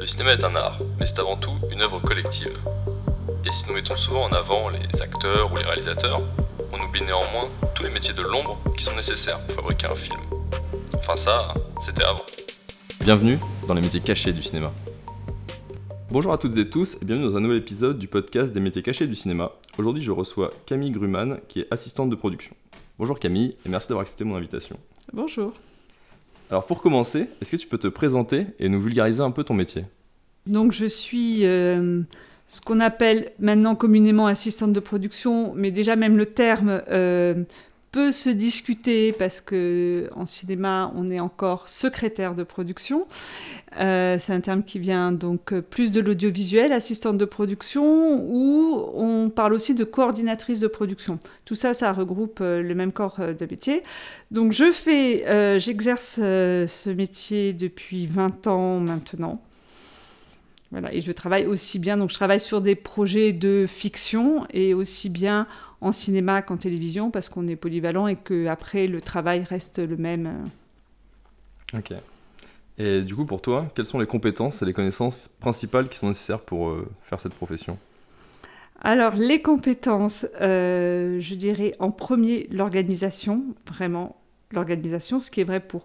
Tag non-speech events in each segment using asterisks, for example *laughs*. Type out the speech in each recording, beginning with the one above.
Le cinéma est un art, mais c'est avant tout une œuvre collective. Et si nous mettons souvent en avant les acteurs ou les réalisateurs, on oublie néanmoins tous les métiers de l'ombre qui sont nécessaires pour fabriquer un film. Enfin ça, c'était avant. Bienvenue dans les métiers cachés du cinéma. Bonjour à toutes et tous et bienvenue dans un nouvel épisode du podcast des métiers cachés du cinéma. Aujourd'hui je reçois Camille Gruman qui est assistante de production. Bonjour Camille et merci d'avoir accepté mon invitation. Bonjour. Alors pour commencer, est-ce que tu peux te présenter et nous vulgariser un peu ton métier? Donc je suis euh, ce qu'on appelle maintenant communément assistante de production, mais déjà même le terme euh, peut se discuter parce que en cinéma on est encore secrétaire de production. Euh, c'est un terme qui vient donc plus de l'audiovisuel, assistante de production, ou on parle aussi de coordinatrice de production. Tout ça, ça regroupe euh, le même corps euh, de métier. Donc je fais, j'exerce ce métier depuis 20 ans maintenant. Voilà, et je travaille aussi bien, donc je travaille sur des projets de fiction et aussi bien en cinéma qu'en télévision parce qu'on est polyvalent et que après le travail reste le même. Ok. Et du coup, pour toi, quelles sont les compétences et les connaissances principales qui sont nécessaires pour euh, faire cette profession? Alors, les compétences, euh, je dirais en premier l'organisation, vraiment l'organisation, ce qui est vrai pour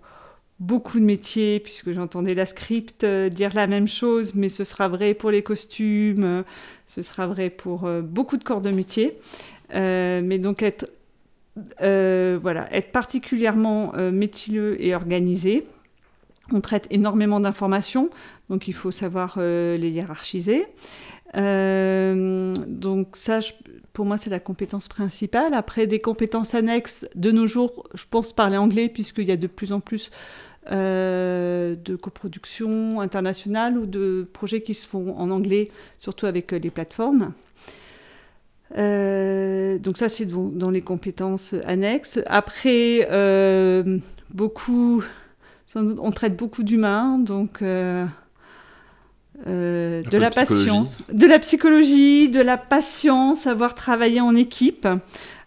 beaucoup de métiers, puisque j'entendais la script euh, dire la même chose, mais ce sera vrai pour les costumes, ce sera vrai pour beaucoup de corps de métier. Euh, mais donc être, euh, voilà, être particulièrement euh, méticuleux et organisé. On traite énormément d'informations, donc il faut savoir les hiérarchiser. donc ça, pour moi, c'est la compétence principale. Après, des compétences annexes, de nos jours, je pense parler anglais, puisqu'il y a de plus en plus de coproduction internationale ou de projets qui se font en anglais, surtout avec les plateformes. Euh, donc ça, c'est dans les compétences annexes. Après, euh, beaucoup, on traite beaucoup d'humains, donc euh, de la patience, de la psychologie, de la patience, savoir travailler en équipe.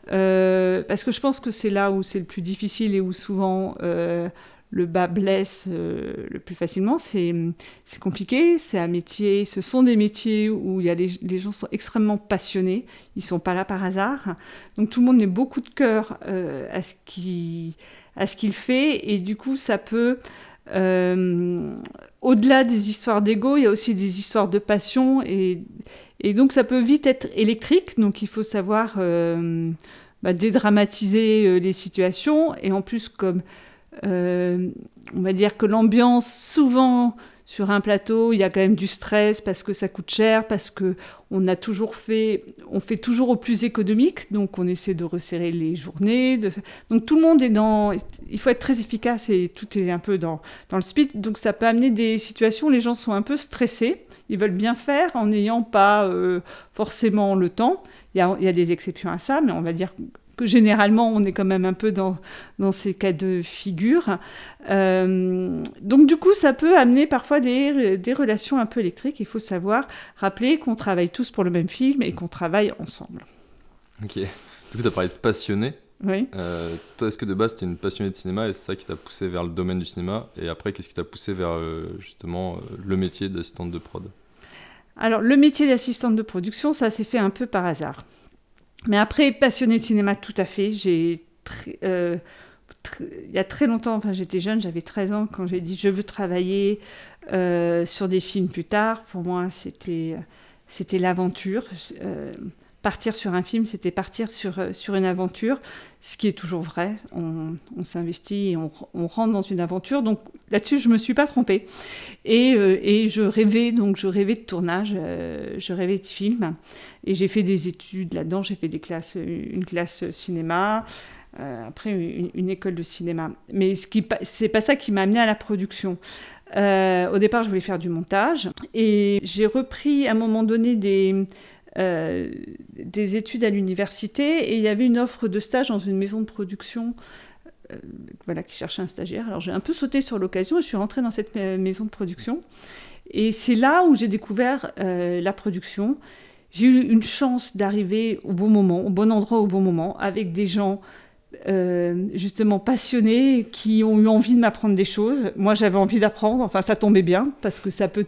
parce que je pense que c'est là où c'est le plus difficile et où souvent le bas blesse euh, le plus facilement. C'est compliqué, c'est un métier, ce sont des métiers où il y a les, gens sont extrêmement passionnés, ils sont pas là par hasard. Donc tout le monde met beaucoup de cœur euh, à ce qu'il fait et du coup ça peut euh, au-delà des histoires d'ego, il y a aussi des histoires de passion et, et, donc ça peut vite être électrique. Donc il faut savoir bah, dédramatiser les situations et en plus comme on va dire que l'ambiance, souvent sur un plateau, il y a quand même du stress parce que ça coûte cher, parce que on a toujours fait, on fait toujours au plus économique, donc on essaie de resserrer les journées. Donc tout le monde est dans, il faut être très efficace et tout est un peu dans, dans le speed. Donc ça peut amener des situations où les gens sont un peu stressés, ils veulent bien faire en n'ayant pas euh, forcément le temps. Il y, a, il y, a, des exceptions à ça, mais on va dire que généralement on est quand même un peu dans, dans ces cas de figure. Euh, donc du coup, ça peut amener parfois des, des, relations un peu électriques. Il faut savoir rappeler qu'on travaille tous pour le même film et qu'on travaille ensemble. Ok. Du coup, tu as parlé de passionné. Oui. Euh, toi, est-ce que de base, tu es une passionnée de cinéma et c'est ça qui t'a poussé vers le domaine du cinéma Et après, qu'est-ce qui t'a poussé vers euh, justement le métier d'assistante de prod? Alors, le métier d'assistante de production, ça s'est fait un peu par hasard. Mais après, passionnée de cinéma, tout à fait. J'ai euh, il y a très longtemps, j'étais jeune, j'avais 13 ans quand j'ai dit je veux travailler euh, sur des films plus tard. Pour moi, c'était c'était l'aventure. Euh, partir sur un film, c'était partir sur, sur une aventure, ce qui est toujours vrai. On, s'investit et on, rentre dans une aventure. Donc là-dessus, je ne me suis pas trompée. Et, euh, et, je rêvais, donc je rêvais de tournage, euh, je rêvais de film. Et j'ai fait des études là-dedans, j'ai fait des classes, une classe cinéma, euh, après une, une, école de cinéma. Mais ce n'est pas ça qui m'a amené à la production. au départ, je voulais faire du montage. Et j'ai repris à un moment donné des euh, des études à l'université et il y avait une offre de stage dans une maison de production euh, voilà, qui cherchait un stagiaire. Alors j'ai un peu sauté sur l'occasion et je suis rentrée dans cette maison de production. Et c'est là où j'ai découvert euh, la production. J'ai eu une chance d'arriver au bon moment, au bon endroit au bon moment, avec des gens justement passionnés qui ont eu envie de m'apprendre des choses. Moi j'avais envie d'apprendre, enfin ça tombait bien parce que ça peut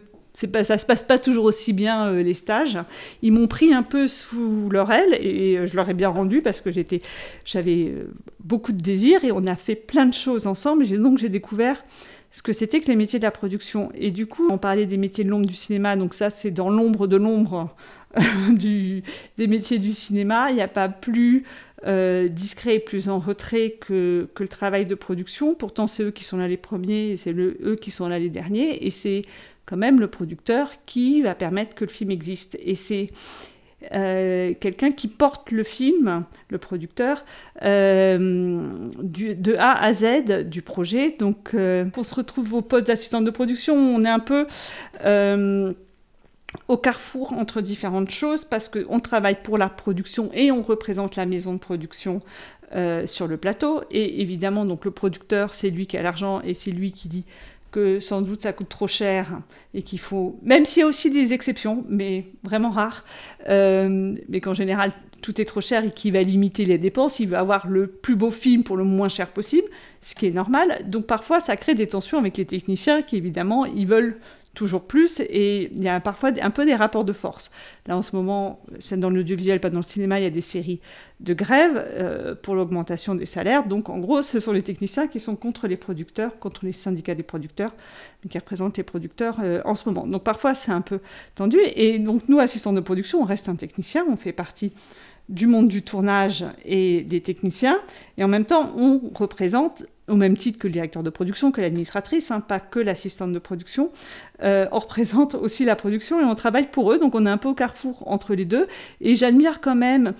pas, ça se passe pas toujours aussi bien les stages. Ils m'ont pris un peu sous leur aile et je leur ai bien rendu parce que j'étais, j'avais beaucoup de désirs et on a fait plein de choses ensemble. Et donc j'ai découvert ce que c'était que les métiers de la production. Et du coup, on parlait des métiers de l'ombre du cinéma, donc ça c'est dans l'ombre de l'ombre *laughs* des métiers du cinéma. Il n'y a pas plus euh, discret et plus en retrait que, que, le travail de production. Pourtant, c'est eux qui sont là les premiers et c'est eux qui sont là les derniers. Et c'est quand même le producteur qui va permettre que le film existe. Et c'est euh, quelqu'un qui porte le film, le producteur, euh, du, de A à Z du projet. Donc, euh, on se retrouve au poste d'assistante de production. On est un peu au carrefour entre différentes choses parce qu'on travaille pour la production et on représente la maison de production sur le plateau. Et évidemment, donc le producteur, c'est lui qui a l'argent et c'est lui qui dit que sans doute ça coûte trop cher et qu'il faut, même s'il y a aussi des exceptions, mais vraiment rares, euh, mais qu'en général tout est trop cher et qu'il va limiter les dépenses, il veut avoir le plus beau film pour le moins cher possible, ce qui est normal. Donc parfois ça crée des tensions avec les techniciens qui évidemment ils veulent toujours plus et il y a parfois un peu des rapports de force. Là en ce moment, c'est dans l'audiovisuel, pas dans le cinéma, il y a des séries de grève euh, pour l'augmentation des salaires. Donc en gros, ce sont les techniciens qui sont contre les producteurs, contre les syndicats des producteurs, qui représentent les producteurs euh, en ce moment. Donc parfois c'est un peu tendu. Et donc nous, assistants de production, on reste un technicien, on fait partie du monde du tournage et des techniciens, et en même temps, on représente, au même titre que le directeur de production, que l'administratrice, hein, pas que l'assistante de production, euh, on représente aussi la production et on travaille pour eux, donc on est un peu au carrefour entre les deux, et j'admire quand même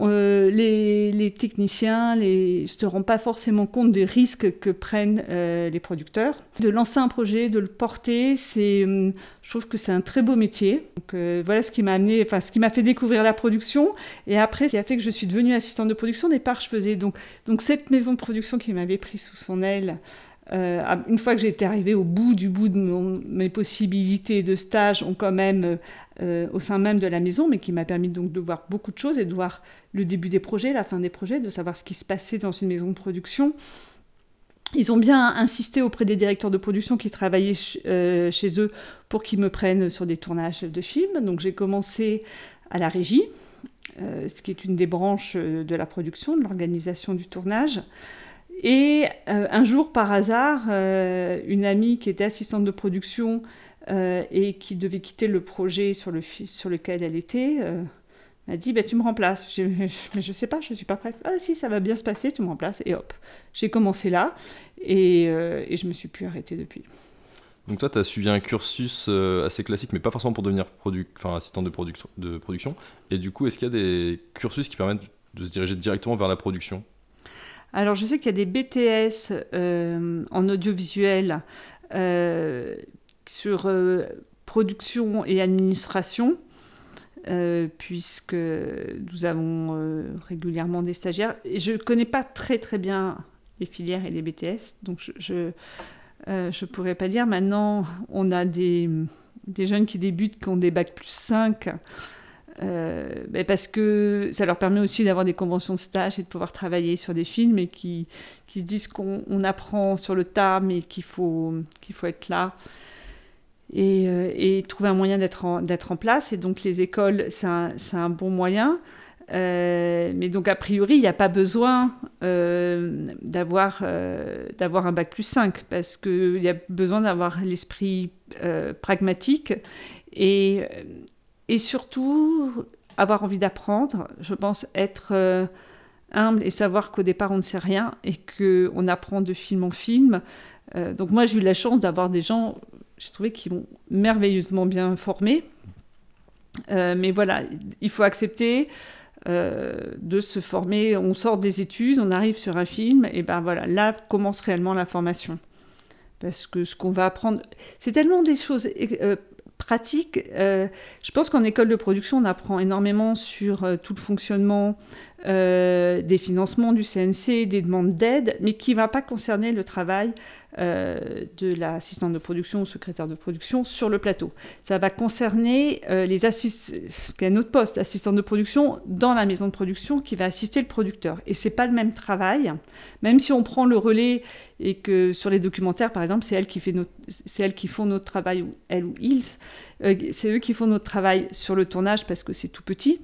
euh, les, techniciens ne se rendent pas forcément compte des risques que prennent euh, les producteurs. De lancer un projet, de le porter, hum, je trouve que c'est un très beau métier. Euh, voilà ce qui m'a amené, enfin ce qui m'a fait découvrir la production. Et après, ce qui a fait que je suis devenue assistante de production. Au départ, je faisais donc, donc cette maison de production qui m'avait pris sous son aile. Une fois que j'étais arrivée au bout du bout de mes possibilités de stage, ont quand même euh, au sein même de la maison, mais qui m'a permis donc de voir beaucoup de choses et de voir le début des projets, la fin des projets, de savoir ce qui se passait dans une maison de production. Ils ont bien insisté auprès des directeurs de production qui travaillaient euh, chez eux pour qu'ils me prennent sur des tournages de films. Donc j'ai commencé à la régie, euh, ce qui est une des branches de la production, de l'organisation du tournage. Et un jour, par hasard, une amie qui était assistante de production euh, et qui devait quitter le projet sur, le, sur lequel elle était, euh, m'a dit bah, Tu me remplaces. *laughs* mais je sais pas, je ne suis pas prête. Ah, si, ça va bien se passer, tu me remplaces. Et hop, j'ai commencé là et, euh, et je me suis plus arrêtée depuis. Donc toi, tu as suivi un cursus assez classique, mais pas forcément pour devenir enfin, assistant de, de production. Et du coup, est-ce qu'il y a des cursus qui permettent de se diriger directement vers la production? Alors, je sais qu'il y a des BTS en audiovisuel sur euh, production et administration, euh, puisque nous avons euh, régulièrement des stagiaires. Je ne connais pas très très bien les filières et les BTS, donc je ne pourrais pas dire. Maintenant, on a des, des, jeunes qui débutent, qui ont des bacs plus 5. Ben parce que ça leur permet aussi d'avoir des conventions de stage et de pouvoir travailler sur des films et qui, qui se disent qu'on apprend sur le tas mais qu'il faut, qu'il faut être là euh, et, trouver un moyen d'être en, en, place. Et donc les écoles, c'est un, un, bon moyen. Euh, mais donc a priori, il n'y a pas besoin euh, d'avoir d'avoir un bac plus 5 parce qu'il y a besoin d'avoir l'esprit pragmatique et, et surtout avoir envie d'apprendre. Je pense être humble et savoir qu'au départ on ne sait rien et qu'on apprend de film en film. donc moi j'ai eu la chance d'avoir des gens j'ai trouvé qu'ils m'ont merveilleusement bien formé. Euh, mais voilà, il faut accepter euh, de se former. On sort des études, on arrive sur un film, et ben voilà, là commence réellement la formation. Parce que ce qu'on va apprendre, c'est tellement des choses euh, pratiques. je pense qu'en école de production, on apprend énormément sur tout le fonctionnement euh, des financements du CNC, des demandes d'aide, mais qui ne va pas concerner le travail euh, de l'assistante de production ou secrétaire de production sur le plateau. Ça va concerner euh, les assistants, un autre poste, assistant de production dans la maison de production qui va assister le producteur. Et c'est pas le même travail, même si on prend le relais et que sur les documentaires, par exemple, c'est elle qui fait c'est elle qui font notre travail ou elle ou ils, c'est eux qui font notre travail sur le tournage parce que c'est tout petit.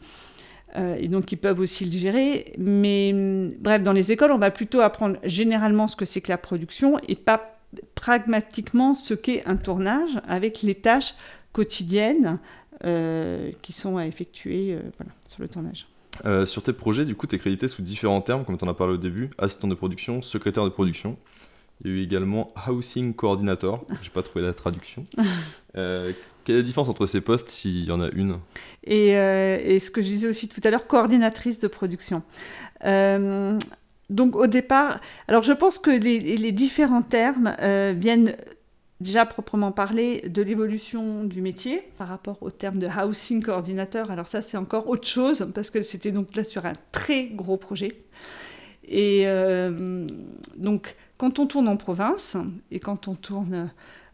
Et donc ils peuvent aussi le gérer. Mais bref, dans les écoles, on va plutôt apprendre généralement ce que c'est que la production et pas pragmatiquement ce qu'est un tournage avec les tâches quotidiennes euh, qui sont à effectuer euh, sur le tournage. Euh, sur tes projets, du coup, tu es crédité sous différents termes, comme tu en as parlé au début assistant de production, secrétaire de production. Il y a eu également housing coordinator, *laughs* j'ai pas trouvé la traduction. Quelle est la différence entre ces postes s'il y en a une? Et, et, ce que je disais aussi tout à l'heure, coordinatrice de production donc au départ, alors je pense que les, différents termes euh, viennent déjà proprement parler de l'évolution du métier par rapport au terme de housing coordinateur. Alors ça c'est encore autre chose parce que c'était donc là sur un très gros projet. Et euh, donc quand on tourne en province et quand on tourne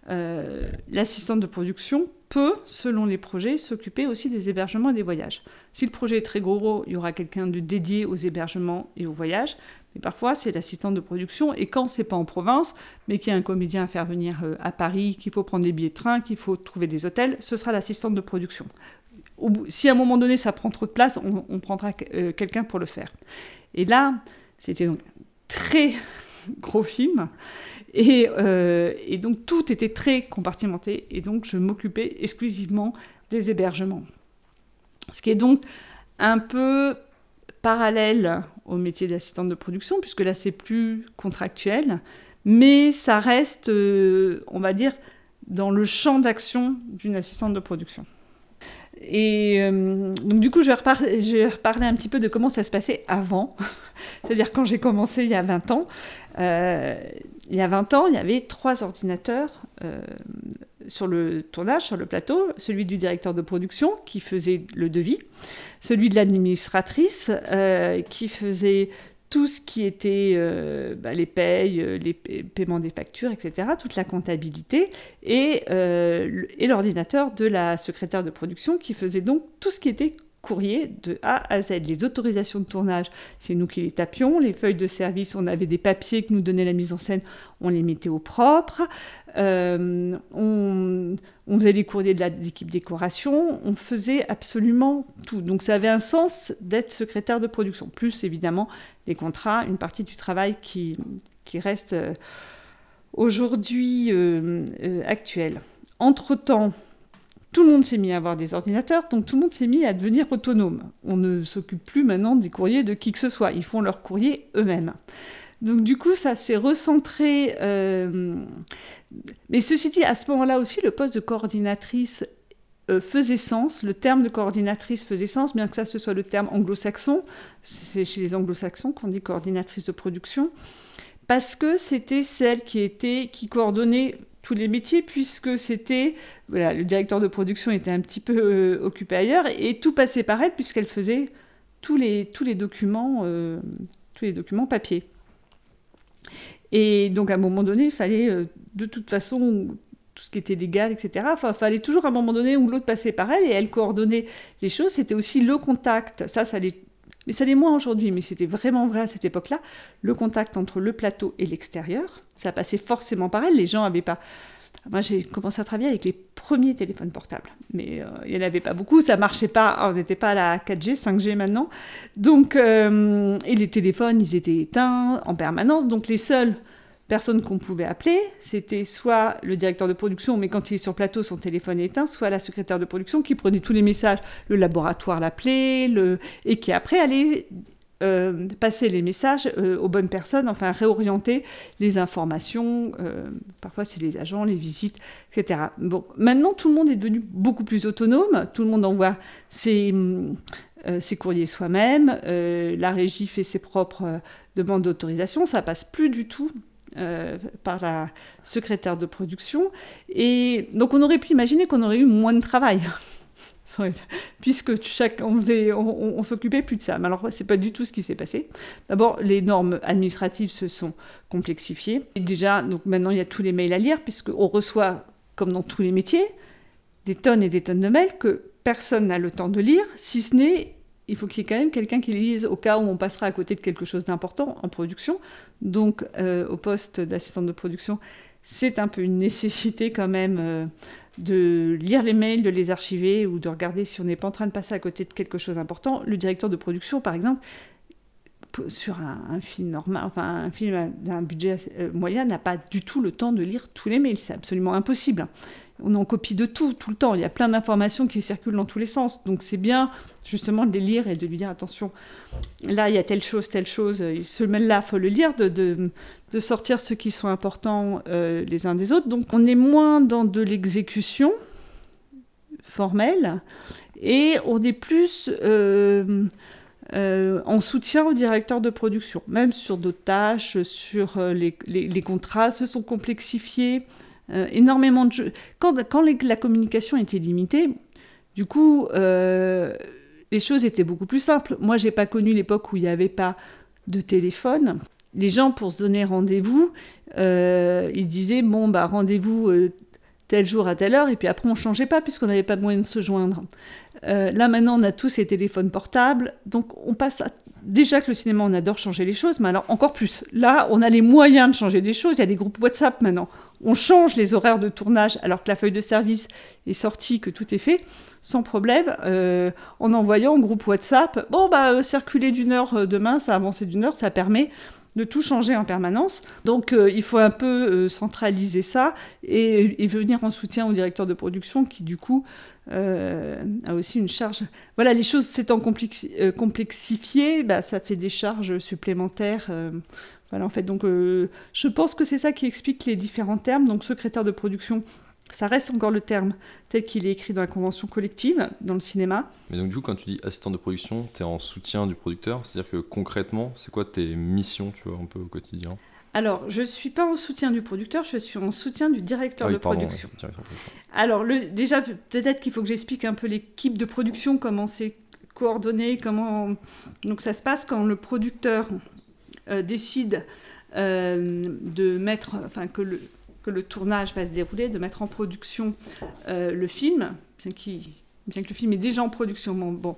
euh, l'assistante de production peut, selon les projets, s'occuper aussi des hébergements et des voyages. Si le projet est très gros, il y aura quelqu'un de dédié aux hébergements et aux voyages. Mais parfois, c'est l'assistante de production. Et quand c'est pas en province, mais qu'il y a un comédien à faire venir euh, à Paris, qu'il faut prendre des billets de train, qu'il faut trouver des hôtels, ce sera l'assistante de production. Si à un moment donné, ça prend trop de place, on, prendra euh, quelqu'un pour le faire. Et là, c'était donc un très *laughs* gros film. Et, euh, et, donc tout était très compartimenté. Et donc je m'occupais exclusivement des hébergements. Ce qui est donc un peu parallèle au métier d'assistante de production, puisque là c'est plus contractuel, mais ça reste, euh, on va dire, dans le champ d'action d'une assistante de production. Et euh, donc du coup, je vais, reparler un petit peu de comment ça se passait avant, *laughs* c'est-à-dire quand j'ai commencé il y a 20 ans. Euh, il y a 20 ans, il y avait trois ordinateurs sur le tournage, sur le plateau, celui du directeur de production qui faisait le devis, celui de l'administratrice euh, qui faisait tout ce qui était euh, bah, les payes, euh, les paiements des factures, etc., toute la comptabilité, et, et l'ordinateur de la secrétaire de production qui faisait donc tout ce qui était courrier de A à Z. Les autorisations de tournage, c'est nous qui les tapions. Les feuilles de service, on avait des papiers que nous donnait la mise en scène, on les mettait au propre. Euh, on, faisait les courriers de l'équipe décoration. On faisait absolument tout. Donc ça avait un sens d'être secrétaire de production. Plus évidemment les contrats, une partie du travail qui, qui reste euh, aujourd'hui euh, actuel. Entre-temps, tout le monde s'est mis à avoir des ordinateurs, donc tout le monde s'est mis à devenir autonome. On ne s'occupe plus maintenant des courriers de qui que ce soit, ils font leurs courriers eux-mêmes. Donc du coup, ça s'est recentré. Euh, mais ceci dit, à ce moment-là aussi, le poste de coordinatrice euh, faisait sens, le terme de coordinatrice faisait sens, bien que ça ce soit le terme anglo-saxon. C'est chez les anglo-saxons qu'on dit coordinatrice de production, parce que c'était celle qui était qui coordonnait tous les métiers puisque c'était voilà, le directeur de production était un petit peu euh, occupé ailleurs et tout passait par elle puisqu'elle faisait tous les, tous les documents euh, tous les documents papier. Et donc à un moment donné, il fallait euh, de toute façon tout ce qui était légal, etc. Enfin, il fallait toujours à un moment donné où l'autre passait par elle et elle coordonnait les choses. C'était aussi le contact. Ça, ça mais ça l'est moins aujourd'hui, mais c'était vraiment vrai à cette époque-là, le contact entre le plateau et l'extérieur, ça passait forcément par elle, les gens n'avaient pas... Moi, j'ai commencé à travailler avec les premiers téléphones portables, mais euh, il n'y en avait pas beaucoup, ça marchait pas, on n'était pas à la 4G, 5G maintenant. Donc, euh, et les téléphones, ils étaient éteints en permanence, donc les seuls personne qu'on pouvait appeler, c'était soit le directeur de production, mais quand il est sur plateau, son téléphone est éteint, soit la secrétaire de production qui prenait tous les messages, le laboratoire l'appelait, le... et qui après allait euh, passer les messages euh, aux bonnes personnes, enfin réorienter les informations, euh, parfois c'est les agents, les visites, etc. Bon, maintenant tout le monde est devenu beaucoup plus autonome, tout le monde envoie ses, courriers soi-même, la régie fait ses propres demandes d'autorisation, ça passe plus du tout par la secrétaire de production. Et donc on aurait pu imaginer qu'on aurait eu moins de travail. *laughs* puisque chaque, on, s'occupait plus de ça. Mais alors, c'est pas du tout ce qui s'est passé. D'abord, les normes administratives se sont complexifiées. Et déjà, maintenant, il y a tous les mails à lire, puisqu'on reçoit, comme dans tous les métiers, des tonnes et des tonnes de mails que personne n'a le temps de lire, si ce n'est il faut qu'il y ait quand même quelqu'un qui les lise au cas où on passera à côté de quelque chose d'important en production. Donc, euh, au poste d'assistante de production, c'est un peu une nécessité quand même euh, de lire les mails, de les archiver ou de regarder si on n'est pas en train de passer à côté de quelque chose d'important. Le directeur de production, par exemple, sur un, film normal, enfin un film d'un budget euh, moyen, n'a pas du tout le temps de lire tous les mails. C'est absolument impossible on en copie de tout, tout le temps. Il y a plein d'informations qui circulent dans tous les sens. Donc c'est bien justement de les lire et de lui dire attention, là il y a telle chose, telle chose, ce mail-là, il faut le lire, de, de, sortir ceux qui sont importants euh, les uns des autres. Donc on est moins dans de l'exécution formelle et on est plus euh, euh, en soutien au directeur de production, même sur d'autres tâches, sur les, les contrats se sont complexifiés. Euh, énormément de jeux. Quand, la communication était limitée, du coup, euh, les choses étaient beaucoup plus simples. Moi, j'ai pas connu l'époque où il n'y avait pas de téléphone. Les gens, pour se donner rendez-vous, euh, ils disaient bon bah rendez-vous tel jour à telle heure, et puis après on changeait pas puisqu'on n'avait pas moyen de se joindre. là maintenant, on a tous ces téléphones portables, donc on passe déjà que le cinéma, on adore changer les choses, mais alors encore plus. Là, on a les moyens de changer des choses. Il y a des groupes WhatsApp maintenant on change les horaires de tournage alors que la feuille de service est sortie, que tout est fait, sans problème, euh, en envoyant au groupe WhatsApp, bon, bah, euh, circuler d'une heure euh, demain, ça a avancé d'une heure, ça permet de tout changer en permanence. Donc il faut un peu centraliser ça et, venir en soutien au directeur de production qui du coup a aussi une charge. Voilà, les choses s'étant complexifiées, bah, ça fait des charges supplémentaires voilà, en fait, donc euh, je pense que c'est ça qui explique les différents termes. Donc, secrétaire de production, ça reste encore le terme tel qu'il est écrit dans la convention collective dans le cinéma. Mais donc, du coup, quand tu dis assistant de production, tu es en soutien du producteur? C'est-à-dire que concrètement, c'est quoi tes missions, tu vois, un peu au quotidien? Alors, je ne suis pas en soutien du producteur, je suis en soutien du directeur ah de production. Alors, le, déjà, peut-être qu'il faut que j'explique un peu l'équipe de production, comment c'est coordonné, comment donc ça se passe quand le producteur euh, décide euh, de mettre, enfin que le, que le tournage va se dérouler, de mettre en production euh, le film, bien, que le film est déjà en production, bon,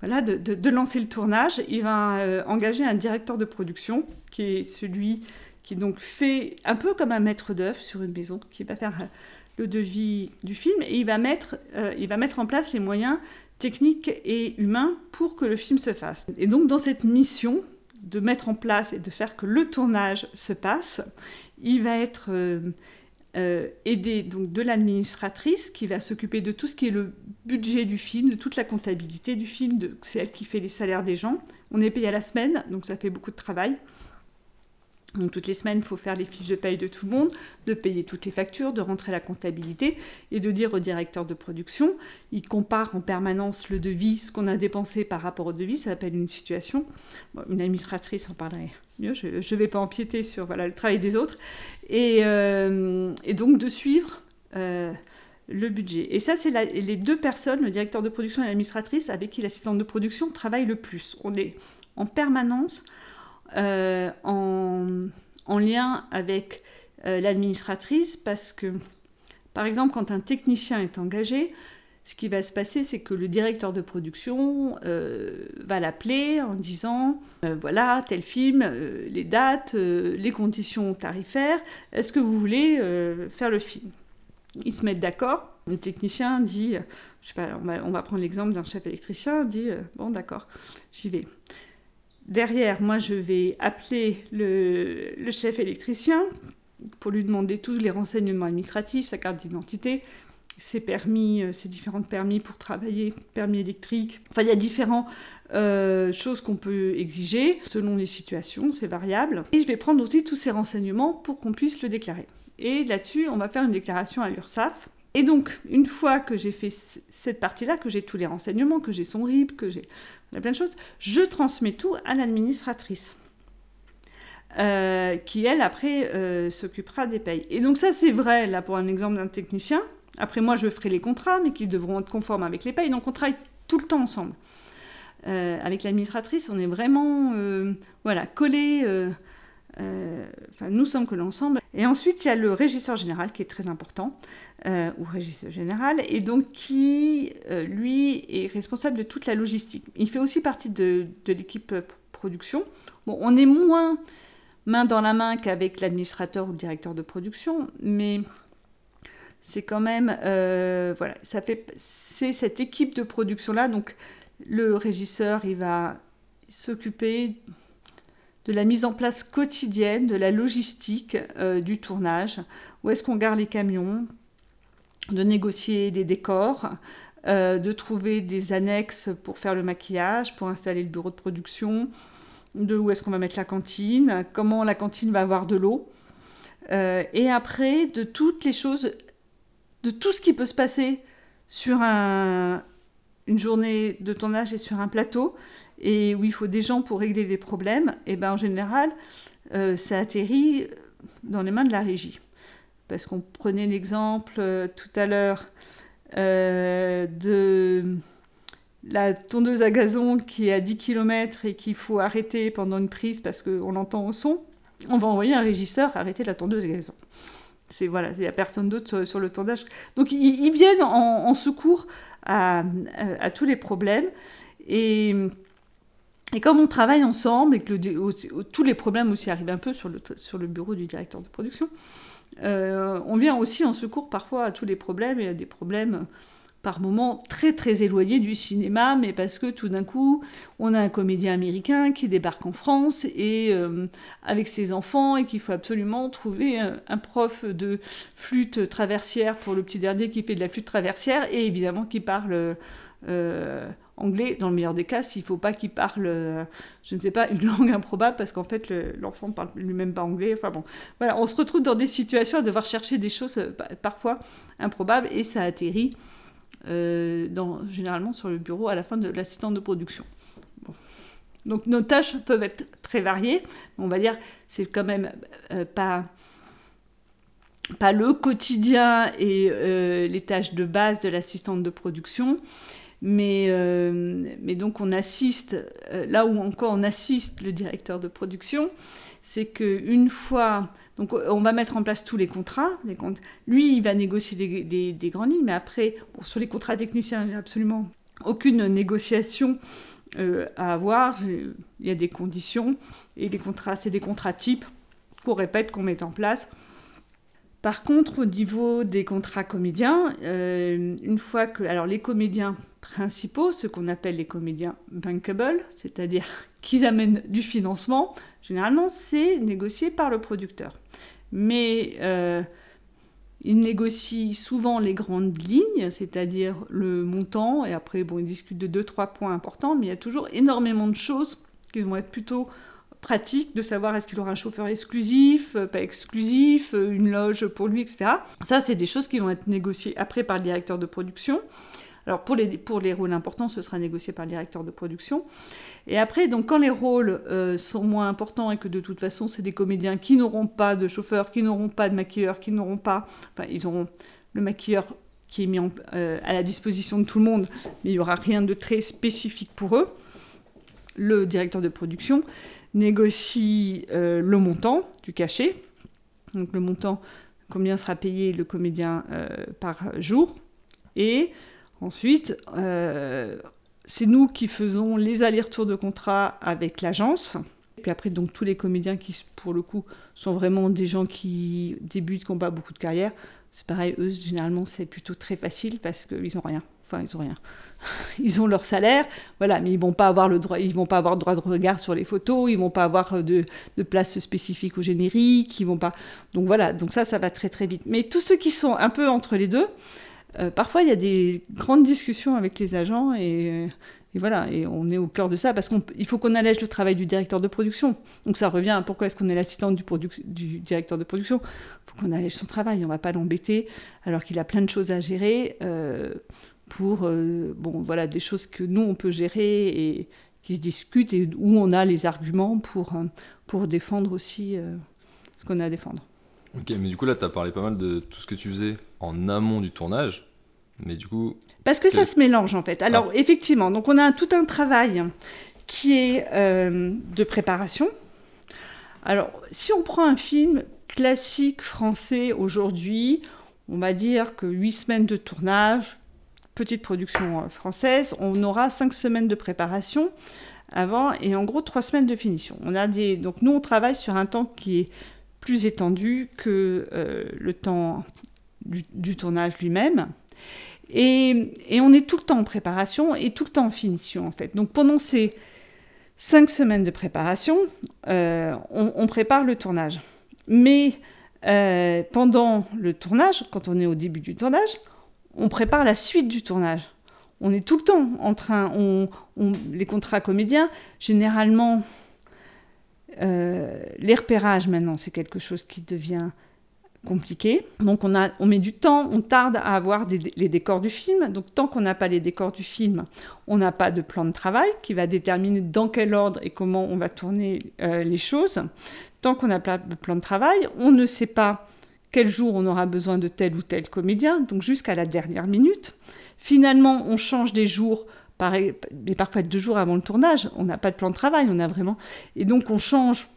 voilà, de, de, lancer le tournage, il va engager un directeur de production qui est celui qui donc fait un peu comme un maître d'œuvre sur une maison, qui va faire le devis du film et il va mettre, il va mettre en place les moyens techniques et humains pour que le film se fasse. Et donc dans cette mission, de mettre en place et de faire que le tournage se passe. Il va être euh, euh, aidé donc de l'administratrice qui va s'occuper de tout ce qui est le budget du film, de toute la comptabilité du film. C'est elle qui fait les salaires des gens. On est payé à la semaine, donc ça fait beaucoup de travail. Donc toutes les semaines, il faut faire les fiches de paye de tout le monde, de payer toutes les factures, de rentrer la comptabilité et de dire au directeur de production, il compare en permanence le devis, ce qu'on a dépensé par rapport au devis, ça s'appelle une situation. une administratrice en parlerait mieux, je ne vais pas empiéter sur voilà, le travail des autres. Et, euh, donc de suivre euh, le budget. Et ça, c'est les deux personnes, le directeur de production et l'administratrice, avec qui l'assistante de production travaille le plus. On est en permanence euh, en, lien avec euh, l'administratrice parce que, par exemple, quand un technicien est engagé, ce qui va se passer, c'est que le directeur de production euh, va l'appeler en disant voilà, tel film, les dates, les conditions tarifaires, est-ce que vous voulez faire le film? Ils se mettent d'accord. Le technicien dit je sais pas, on va, on va prendre l'exemple d'un chef électricien, dit bon, d'accord, j'y vais. Derrière, moi, je vais appeler le, chef électricien pour lui demander tous les renseignements administratifs, sa carte d'identité, ses permis, euh, ses différents permis pour travailler, permis électrique. Enfin, il y a différentes euh, choses qu'on peut exiger selon les situations, c'est variable. Et je vais prendre aussi tous ces renseignements pour qu'on puisse le déclarer. Et là-dessus, on va faire une déclaration à l'URSSAF. Et donc, une fois que j'ai fait cette partie-là, que j'ai tous les renseignements, que j'ai son RIB, que j'ai plein de choses. Je transmets tout à l'administratrice. Euh, qui elle après euh, s'occupera des payes. Et donc ça c'est vrai là pour un exemple d'un technicien. Après, moi, je ferai les contrats, mais qui devront être conformes avec les payes. Donc, on travaille tout le temps ensemble. Euh, avec l'administratrice, on est vraiment voilà, collés. Euh, nous sommes collés ensemble. Et ensuite, il y a le régisseur général qui est très important, ou régisseur général, et donc qui, lui, est responsable de toute la logistique. Il fait aussi partie de, de l'équipe production. Bon, on est moins main dans la main qu'avec l'administrateur ou le directeur de production, mais c'est quand même, voilà, ça fait, c'est cette équipe de production là, donc le régisseur, il va s'occuper de la mise en place quotidienne, de la logistique euh, du tournage. Où est-ce qu'on garde les camions? De négocier les décors, euh, de trouver des annexes pour faire le maquillage, pour installer le bureau de production, de où est-ce qu'on va mettre la cantine, comment la cantine va avoir de l'eau? Euh, et après, de toutes les choses, de tout ce qui peut se passer sur un, une journée de tournage est sur un plateau et où il faut des gens pour régler les problèmes, et ben en général, euh, ça atterrit dans les mains de la régie. Parce qu'on prenait l'exemple euh, tout à l'heure euh, de la tondeuse à gazon qui est à 10 km et qu'il faut arrêter pendant une prise parce qu'on l'entend au son, on va envoyer un régisseur arrêter la tondeuse à gazon. C'est voilà, il n'y a personne d'autre sur, le tondage. Donc ils, viennent en, secours à, tous les problèmes. Et, et, comme on travaille ensemble et que tous les problèmes aussi arrivent un peu sur le, sur le bureau du directeur de production, euh, on vient aussi en secours parfois à tous les problèmes et à des problèmes par moments très très éloigné du cinéma, mais parce que tout d'un coup, on a un comédien américain qui débarque en France et euh, avec ses enfants et qu'il faut absolument trouver un, prof de flûte traversière pour le petit dernier qui fait de la flûte traversière et évidemment qui parle euh, anglais. Dans le meilleur des cas s'il faut pas qu'il parle je ne sais pas une *laughs* langue improbable parce qu'en fait l'enfant parle lui-même pas anglais. Enfin bon voilà on se retrouve dans des situations à devoir chercher des choses euh, parfois improbables et ça atterrit euh, dans, généralement sur le bureau à la fin de l'assistante de production. Donc nos tâches peuvent être très variées, on va dire c'est quand même euh, pas pas le quotidien et euh, les tâches de base de l'assistante de production, mais, mais donc on assiste, là où encore on assiste le directeur de production, c'est qu'une fois donc on va mettre en place tous les contrats. Lui, il va négocier des grandes lignes, mais après, sur les contrats techniciens, il n'y a absolument aucune négociation euh, à avoir. Il y a des conditions, et les contrats, c'est des contrats types qu'on répète, qu'on met en place. Par contre, au niveau des contrats comédiens, euh, une fois que... Alors les comédiens principaux, ce qu'on appelle les comédiens bankable, c'est-à-dire *laughs* qu'ils amènent du financement, généralement c'est négocié par le producteur. Mais euh, il négocie souvent les grandes lignes, c'est-à-dire le montant, et après bon, il discute de deux, trois points importants, mais il y a toujours énormément de choses qui vont être plutôt pratique de savoir est-ce qu'il aura un chauffeur exclusif, euh, pas exclusif, euh, une loge pour lui, etc. Ça, c'est des choses qui vont être négociées après par le directeur de production. Alors pour les, rôles importants, ce sera négocié par le directeur de production. Et après, donc quand les rôles euh, sont moins importants et que de toute façon, c'est des comédiens qui n'auront pas de chauffeur, qui n'auront pas de maquilleur, qui n'auront pas... Enfin, ils auront le maquilleur qui est mis à la disposition de tout le monde, mais il n'y aura rien de très spécifique pour eux. Le directeur de production négocie euh, le montant du cachet, donc le montant, combien sera payé le comédien euh, par jour, et ensuite, euh, c'est nous qui faisons les allers-retours de contrat avec l'agence. Puis après, donc tous les comédiens qui, pour le coup, sont vraiment des gens qui débutent, qui n'ont pas beaucoup de carrière, c'est pareil, eux, généralement, c'est plutôt très facile parce qu'ils n'ont rien. Enfin, ils ont rien. *laughs* Ils ont leur salaire, voilà, mais ils vont pas avoir le droit, ils vont pas avoir droit de regard sur les photos, ils vont pas avoir de, de place spécifique au générique, ils vont pas. Donc voilà, donc ça, ça va très très vite. Mais tous ceux qui sont un peu entre les deux, euh, parfois il y a des grandes discussions avec les agents et, voilà, et on est au cœur de ça parce qu'il faut qu'on allège le travail du directeur de production. Donc ça revient à pourquoi est-ce qu'on est l'assistante du, directeur de production? Il faut qu'on allège son travail, on va pas l'embêter alors qu'il a plein de choses à gérer. Euh, pour euh, bon, voilà, des choses que nous, on peut gérer et qui se discutent et où on a les arguments pour, euh, pour défendre aussi euh, ce qu'on a à défendre. Ok, mais du coup là, tu as parlé pas mal de tout ce que tu faisais en amont du tournage. Mais du coup. Parce que ça se mélange en fait. Alors ah. effectivement, donc on a tout un travail qui est euh, de préparation. Alors si on prend un film classique français aujourd'hui, on va dire que 8 semaines de tournage, petite production euh, française, on aura 5 semaines de préparation avant et en gros 3 semaines de finition. On a. Donc nous on travaille sur un temps qui est plus étendu que euh, le temps du, tournage lui-même. Et, on est tout le temps en préparation et tout le temps en finition en fait. Donc pendant ces 5 semaines de préparation, euh, on, prépare le tournage. Mais pendant le tournage, quand on est au début du tournage, on prépare la suite du tournage. On est tout le temps en train, on, les contrats comédiens, généralement, euh, les repérages maintenant, c'est quelque chose qui devient compliqué. Donc on, a, on met du temps, on tarde à avoir les décors du film. Donc tant qu'on n'a pas les décors du film, on n'a pas de plan de travail qui va déterminer dans quel ordre et comment on va tourner euh, les choses. Tant qu'on n'a pas de plan de travail, on ne sait pas quel jour on aura besoin de tel ou tel comédien, donc jusqu'à la dernière minute. Finalement, on change des jours, mais parfois deux jours avant le tournage. On n'a pas de plan de travail, on a vraiment. Et donc on change.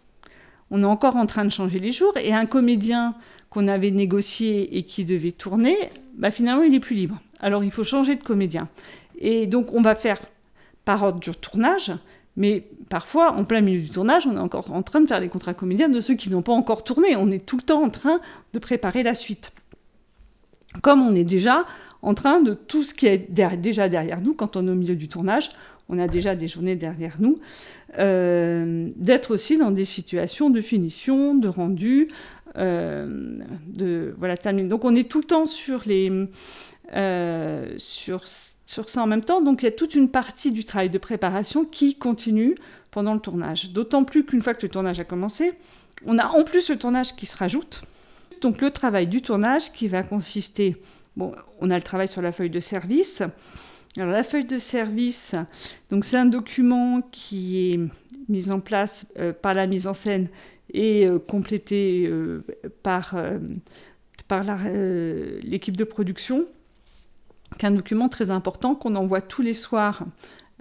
On est encore en train de changer les jours. Et un comédien qu'on avait négocié et qui devait tourner, bah finalement il est plus libre. Alors il faut changer de comédien. Et donc on va faire par ordre du tournage, mais parfois, en plein milieu du tournage, on est encore en train de faire les contrats comédiens de ceux qui n'ont pas encore tourné. On est tout le temps en train de préparer la suite. Comme on est déjà en train de tout ce qui est déjà derrière nous, quand on est au milieu du tournage, on a déjà des journées derrière nous, euh, d'être aussi dans des situations de finition, de rendu, euh, de voilà Donc on est tout le temps sur les euh, sur sur ça en même temps. Donc il y a toute une partie du travail de préparation qui continue pendant le tournage. D'autant plus qu'une fois que le tournage a commencé, on a en plus le tournage qui se rajoute. Donc le travail du tournage qui va consister, bon, on a le travail sur la feuille de service. Alors la feuille de service, donc c'est un document qui est mis en place euh, par la mise en scène et euh, complété euh, par, par l'équipe de production qu'un document très important qu'on envoie tous les soirs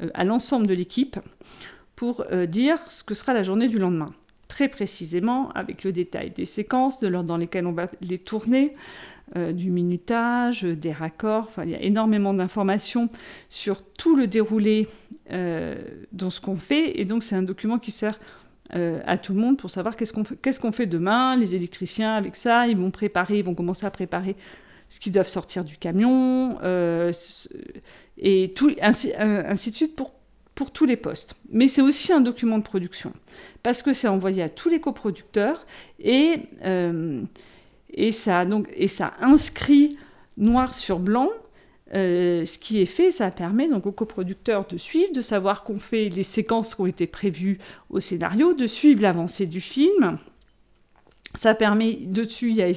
euh, à l'ensemble de l'équipe pour euh, dire ce que sera la journée du lendemain. Très précisément, avec le détail des séquences, de l'ordre dans lesquelles on va les tourner, euh, du minutage, des raccords. Enfin, il y a énormément d'informations sur tout le déroulé dans ce qu'on fait. Et donc, c'est un document qui sert à tout le monde pour savoir qu'est-ce qu'on fait, fait demain. Les électriciens, avec ça, ils vont préparer, ils vont commencer à préparer ce qu'ils doivent sortir du camion, euh, et tout, ainsi, ainsi, de suite pour, pour tous les postes. Mais c'est aussi un document de production, parce que c'est envoyé à tous les coproducteurs, et, euh, et, ça, donc, et ça inscrit noir sur blanc euh, ce qui est fait, ça permet donc aux coproducteurs de suivre, de savoir qu'on fait les séquences qui ont été prévues au scénario, de suivre l'avancée du film. Ça permet, dessus, il y a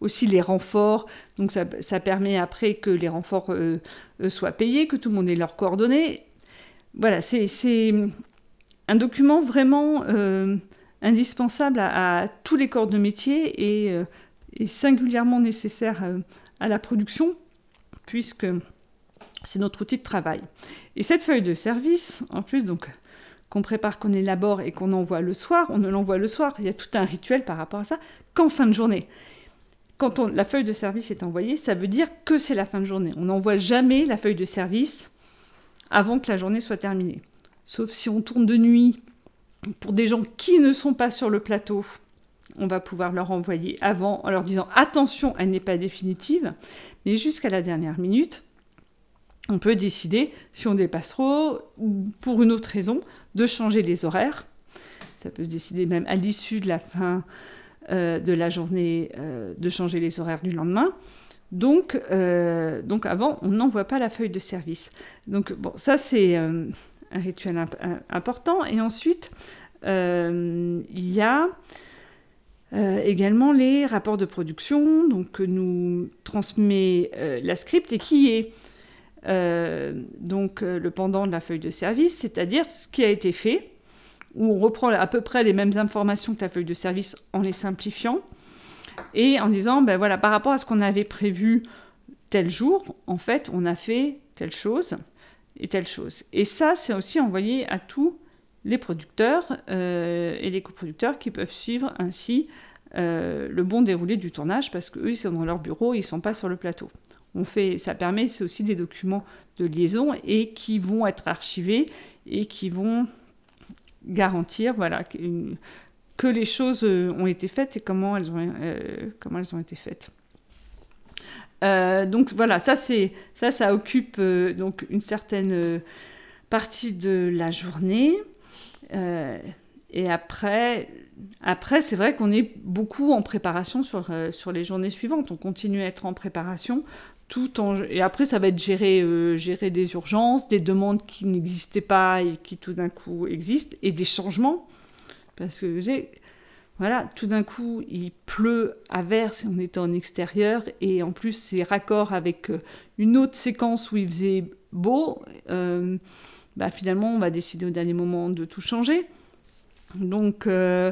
aussi les renforts. Donc ça, permet après que les renforts euh, euh, soient payés, que tout le monde ait leurs coordonnées. Voilà, c'est un document vraiment euh, indispensable à, tous les corps de métier et, singulièrement nécessaire à la production, puisque c'est notre outil de travail. Et cette feuille de service, en plus, donc qu'on prépare, qu'on élabore et qu'on envoie le soir, on ne l'envoie le soir. Il y a tout un rituel par rapport à ça, qu'en fin de journée quand la feuille de service est envoyée, ça veut dire que c'est la fin de journée. On n'envoie jamais la feuille de service avant que la journée soit terminée. Sauf si on tourne de nuit pour des gens qui ne sont pas sur le plateau. On va pouvoir leur envoyer avant en leur disant attention, elle n'est pas définitive, mais jusqu'à la dernière minute, on peut décider, si on dépasse trop, ou pour une autre raison, de changer les horaires. Ça peut se décider même à l'issue de la fin euh, de la journée euh, de changer les horaires du lendemain. Donc, euh, donc avant, on n'envoie pas la feuille de service. Donc bon, ça c'est un rituel important. Et ensuite, il y a également les rapports de production, donc que nous transmet la script et qui est donc le pendant de la feuille de service, c'est-à-dire ce qui a été fait où on reprend à peu près les mêmes informations que la feuille de service en les simplifiant. et en disant, ben voilà, par rapport à ce qu'on avait prévu tel jour, en fait, on a fait telle chose et telle chose. Et ça, c'est aussi envoyé à tous les producteurs euh, et les coproducteurs qui peuvent suivre ainsi euh, le bon déroulé du tournage parce qu'eux, ils sont dans leur bureau, ils ne sont pas sur le plateau. Fait, ça permet, c'est aussi des documents de liaison et qui vont être archivés et qui vont garantir voilà, que, les choses euh, ont été faites et comment elles ont, comment elles ont été faites. donc voilà, ça, c'est, ça, ça occupe donc une certaine partie de la journée. Euh, et après, après c'est vrai qu'on est beaucoup en préparation sur, euh, sur les journées suivantes. On continue à être en préparation. Et après, ça va être gérer, euh, gérer des urgences, des demandes qui n'existaient pas et qui tout d'un coup existent, et des changements. Parce que voilà, tout d'un coup, il pleut à verse et on est en extérieur, et en plus, c'est raccord avec une autre séquence où il faisait beau bah, finalement, on va décider au dernier moment de tout changer. Donc, euh,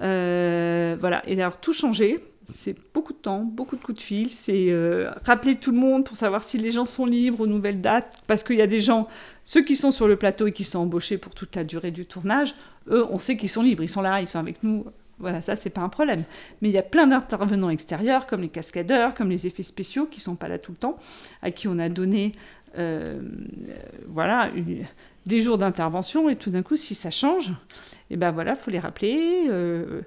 euh, voilà. Et alors, tout changer, c'est beaucoup de temps, beaucoup de coups de fil. C'est euh, rappeler tout le monde pour savoir si les gens sont libres aux nouvelles dates. Parce qu'il y a des gens, ceux qui sont sur le plateau et qui sont embauchés pour toute la durée du tournage, eux, on sait qu'ils sont libres. Ils sont là, ils sont avec nous. Voilà, ça, c'est pas un problème. Mais il y a plein d'intervenants extérieurs, comme les cascadeurs, comme les effets spéciaux, qui sont pas là tout le temps, à qui on a donné euh, voilà, des jours d'intervention, et tout d'un coup, si ça change, et eh ben voilà, faut les rappeler, euh,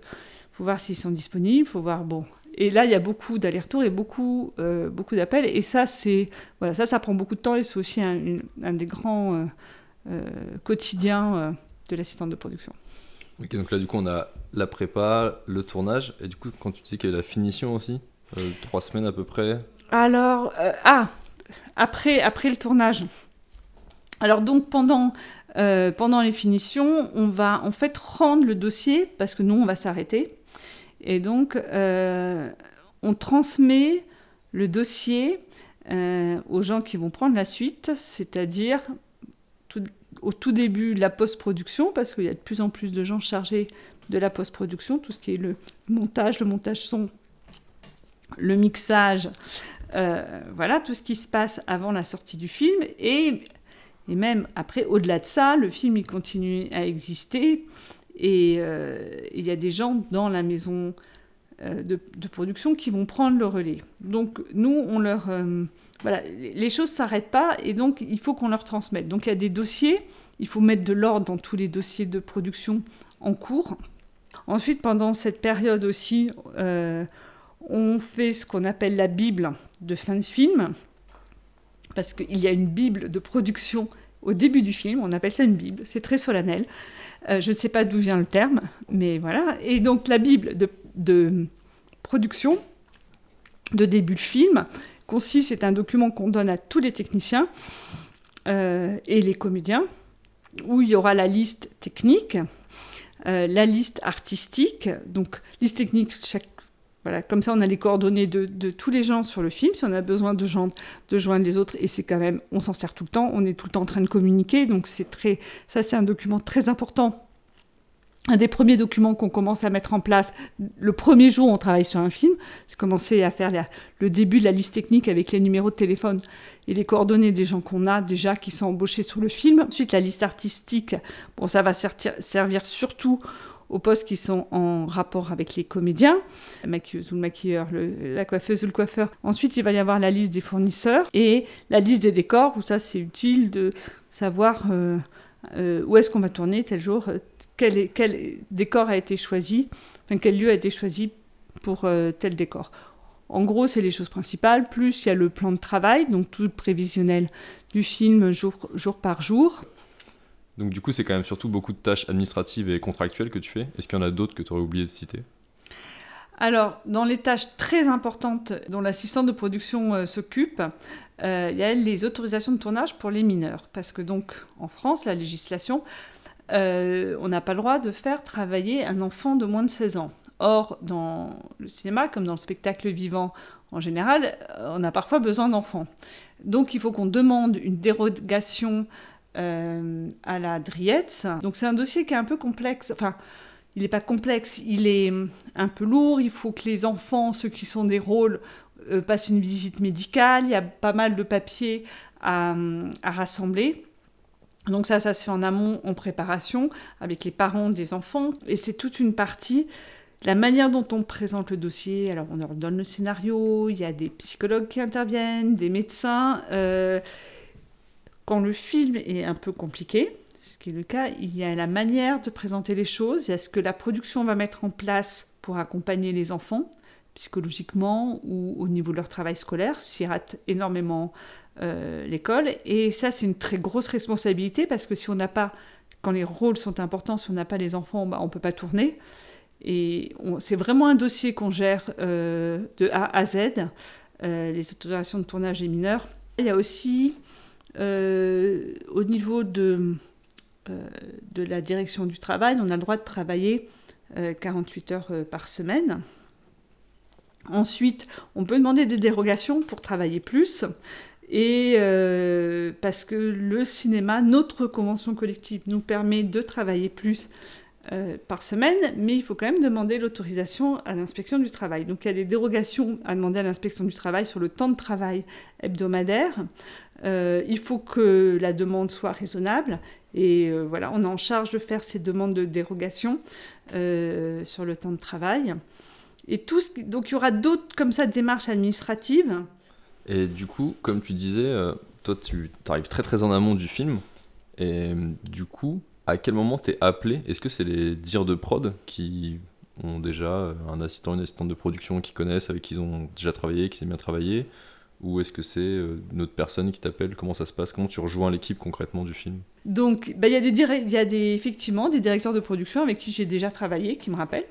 faut voir s'ils sont disponibles, faut voir, bon. Et là, il y a beaucoup d'allers-retours et beaucoup, euh, beaucoup d'appels, et ça, c'est, voilà, ça, ça prend beaucoup de temps, et c'est aussi un, des grands quotidiens de l'assistante de production. Ok, donc là, du coup, on a la prépa, le tournage, et du coup, quand tu dis qu'il y a la finition aussi, trois semaines à peu près Alors, ah, après, après le tournage. Alors donc pendant, euh, pendant les finitions, on va en fait rendre le dossier parce que nous on va s'arrêter. Et donc euh, on transmet le dossier euh, aux gens qui vont prendre la suite, c'est-à-dire au tout début la post-production, parce qu'il y a de plus en plus de gens chargés de la post-production, tout ce qui est le montage, le montage son, le mixage, euh, voilà tout ce qui se passe avant la sortie du film. Et, et même après, au-delà de ça, le film il continue à exister et euh, il y a des gens dans la maison euh, de, production qui vont prendre le relais. Donc nous, on leur voilà, les choses s'arrêtent pas et donc il faut qu'on leur transmette. Donc il y a des dossiers, il faut mettre de l'ordre dans tous les dossiers de production en cours. Ensuite, pendant cette période aussi, on fait ce qu'on appelle la Bible de fin de film, parce qu'il y a une Bible de production au début du film, on appelle ça une Bible, c'est très solennel. Euh, je ne sais pas d'où vient le terme, mais voilà. Et donc la Bible de, production, de début de film, consiste, c'est un document qu'on donne à tous les techniciens euh, et les comédiens, où il y aura la liste technique, euh, la liste artistique, donc liste technique, chaque voilà, comme ça, on a les coordonnées de, tous les gens sur le film, si on a besoin de joindre, de joindre les autres, et c'est quand même, on s'en sert tout le temps, on est tout le temps en train de communiquer, donc c'est très, ça c'est un document très important. Un des premiers documents qu'on commence à mettre en place, le premier jour où on travaille sur un film, c'est commencer à faire le début de la liste technique avec les numéros de téléphone et les coordonnées des gens qu'on a déjà qui sont embauchés sur le film. Ensuite, la liste artistique, bon, ça va servir surtout aux postes qui sont en rapport avec les comédiens, la maquilleuse ou le maquilleur, la coiffeuse ou le coiffeur. Ensuite, il va y avoir la liste des fournisseurs et la liste des décors, où ça c'est utile de savoir euh, euh, où est-ce qu'on va tourner tel jour, euh, quel, décor a été choisi, enfin, quel lieu a été choisi pour tel décor. En gros, c'est les choses principales. Plus il y a le plan de travail, donc tout prévisionnel du film jour par jour. Donc du coup, c'est quand même surtout beaucoup de tâches administratives et contractuelles que tu fais. Est-ce qu'il y en a d'autres que tu aurais oublié de citer? Alors, dans les tâches très importantes dont l'assistante de production euh, s'occupe, euh, il y a les autorisations de tournage pour les mineurs. Parce que donc, en France, la législation, euh, on n'a pas le droit de faire travailler un enfant de moins de 16 ans. Or, dans le cinéma, comme dans le spectacle vivant en général, on a parfois besoin d'enfants. Donc, il faut qu'on demande une dérogation euh, à la Driette. Donc c'est un dossier qui est un peu complexe. Enfin, il n'est pas complexe, il est un peu lourd. Il faut que les enfants, ceux qui sont des rôles, passent une visite médicale. Il y a pas mal de papiers à, à rassembler. Donc ça, ça se fait en amont, en préparation, avec les parents des enfants. Et c'est toute une partie la manière dont on présente le dossier, alors on leur donne le scénario, il y a des psychologues qui interviennent, des médecins. Euh, quand le film est un peu compliqué, ce qui est le cas, il y a la manière de présenter les choses, il y a ce que la production va mettre en place pour accompagner les enfants, psychologiquement ou au niveau de leur travail scolaire, s'ils ratent énormément euh, l'école. Et ça, c'est une très grosse responsabilité parce que si on n'a pas, quand les rôles sont importants, si on n'a pas les enfants, bah, on ne peut pas tourner. Et c'est vraiment un dossier qu'on gère euh, de A à Z, euh, les autorisations de tournage des mineurs. Il y a aussi, euh, au niveau de, de la direction du travail, on a le droit de travailler 48 heures par semaine. Ensuite, on peut demander des dérogations pour travailler plus. Et parce que le cinéma, notre convention collective nous permet de travailler plus euh, par semaine, mais il faut quand même demander l'autorisation à l'inspection du travail. Donc il y a des dérogations à demander à l'inspection du travail sur le temps de travail hebdomadaire. Euh, il faut que la demande soit raisonnable et euh, voilà, on est en charge de faire ces demandes de dérogation sur le temps de travail. Et donc il y aura d'autres comme ça démarches administratives. Et du coup, comme tu disais, toi tu arrives très très en amont du film et du coup, à quel moment t'es appelé? Est-ce que c'est les dires de prod qui ont déjà euh, un assistant, une assistante de production qui connaissent, avec qui ils ont déjà travaillé, qui s'est bien travaillé Ou est-ce que c'est euh, une autre personne qui t'appelle? Comment ça se passe? Comment tu rejoins l'équipe concrètement du film? Donc, bah, il y a, des, des, effectivement des directeurs de production avec qui j'ai déjà travaillé, qui me rappellent.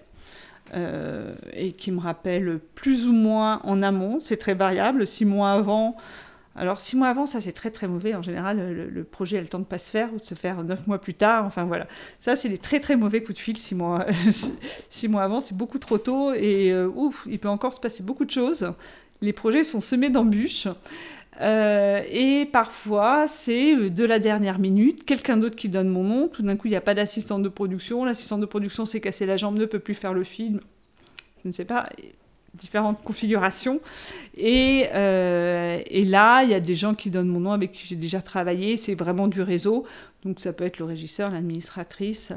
Euh, et qui me rappellent plus ou moins en amont. C'est très variable. Six mois avant, alors, six mois avant, ça c'est très très mauvais. En général, le, projet a le temps de pas se faire ou de se faire neuf mois plus tard. Enfin voilà. Ça, c'est des très très mauvais coups de fil. Six mois, *laughs* six mois avant, c'est beaucoup trop tôt. Et euh, ouf, il peut encore se passer beaucoup de choses. Les projets sont semés d'embûches. Euh, et parfois, c'est euh, de la dernière minute, quelqu'un d'autre qui donne mon nom. Tout d'un coup, il n'y a pas d'assistant de production. L'assistant de production s'est cassé la jambe, ne peut plus faire le film. Je ne sais pas différentes configurations. Et, euh, et, là, il y a des gens qui donnent mon nom avec qui j'ai déjà travaillé. C'est vraiment du réseau. Donc ça peut être le régisseur, l'administratrice.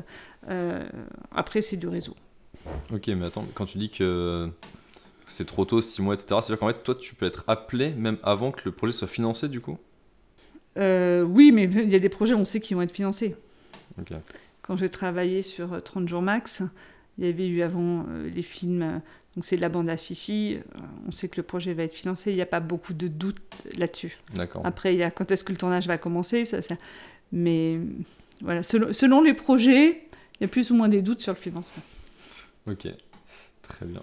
Après, c'est du réseau. Ok, mais attends, quand tu dis que c'est trop tôt, 6 mois, etc., c'est-à-dire qu'en fait, toi, tu peux être appelé même avant que le projet soit financé, du coup? Euh, Oui, mais il y a des projets, on sait, qui vont être financés. Quand j'ai travaillé sur 30 jours max, il y avait eu avant les films donc c'est de la bande à Fifi. Euh, on sait que le projet va être financé. Il n'y a pas beaucoup de doutes là-dessus. Après, il y a quand est-ce que le tournage va commencer. Ça, Mais voilà, selon, les projets, il y a plus ou moins des doutes sur le financement. Ok, très bien.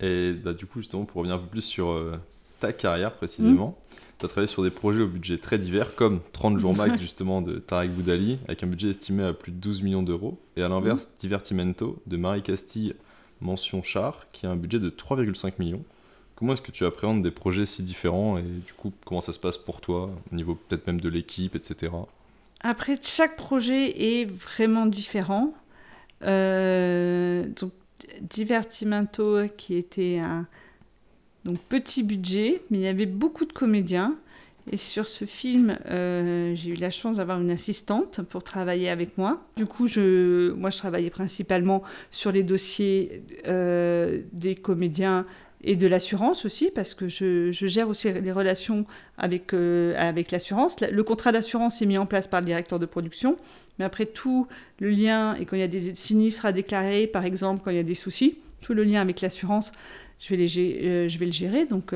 Et bah, du coup, justement, pour revenir un peu plus sur euh, ta carrière précisément, mmh. tu as travaillé sur des projets au budget très divers, comme 30 jours max *laughs* justement de Tarek Boudali, avec un budget estimé à plus de 12 millions d'euros, et à l'inverse, mmh. Divertimento de Marie Castille mention char, qui a un budget de 3,5 millions. Comment est-ce que tu appréhendes des projets si différents et du coup, comment ça se passe pour toi, au niveau peut-être même de l'équipe, etc. Après, chaque projet est vraiment différent. Euh, donc, Divertimento, qui était un donc, petit budget, mais il y avait beaucoup de comédiens. Et sur ce film, euh, j'ai eu la chance d'avoir une assistante pour travailler avec moi. Du coup, je, moi, je travaillais principalement sur les dossiers euh, des comédiens et de l'assurance aussi, parce que je, gère aussi les relations avec, euh, avec l'assurance. Le contrat d'assurance est mis en place par le directeur de production, mais après tout le lien, et quand il y a des sinistres à déclarer, par exemple, quand il y a des soucis, tout le lien avec l'assurance, je, vais je vais le gérer. Donc,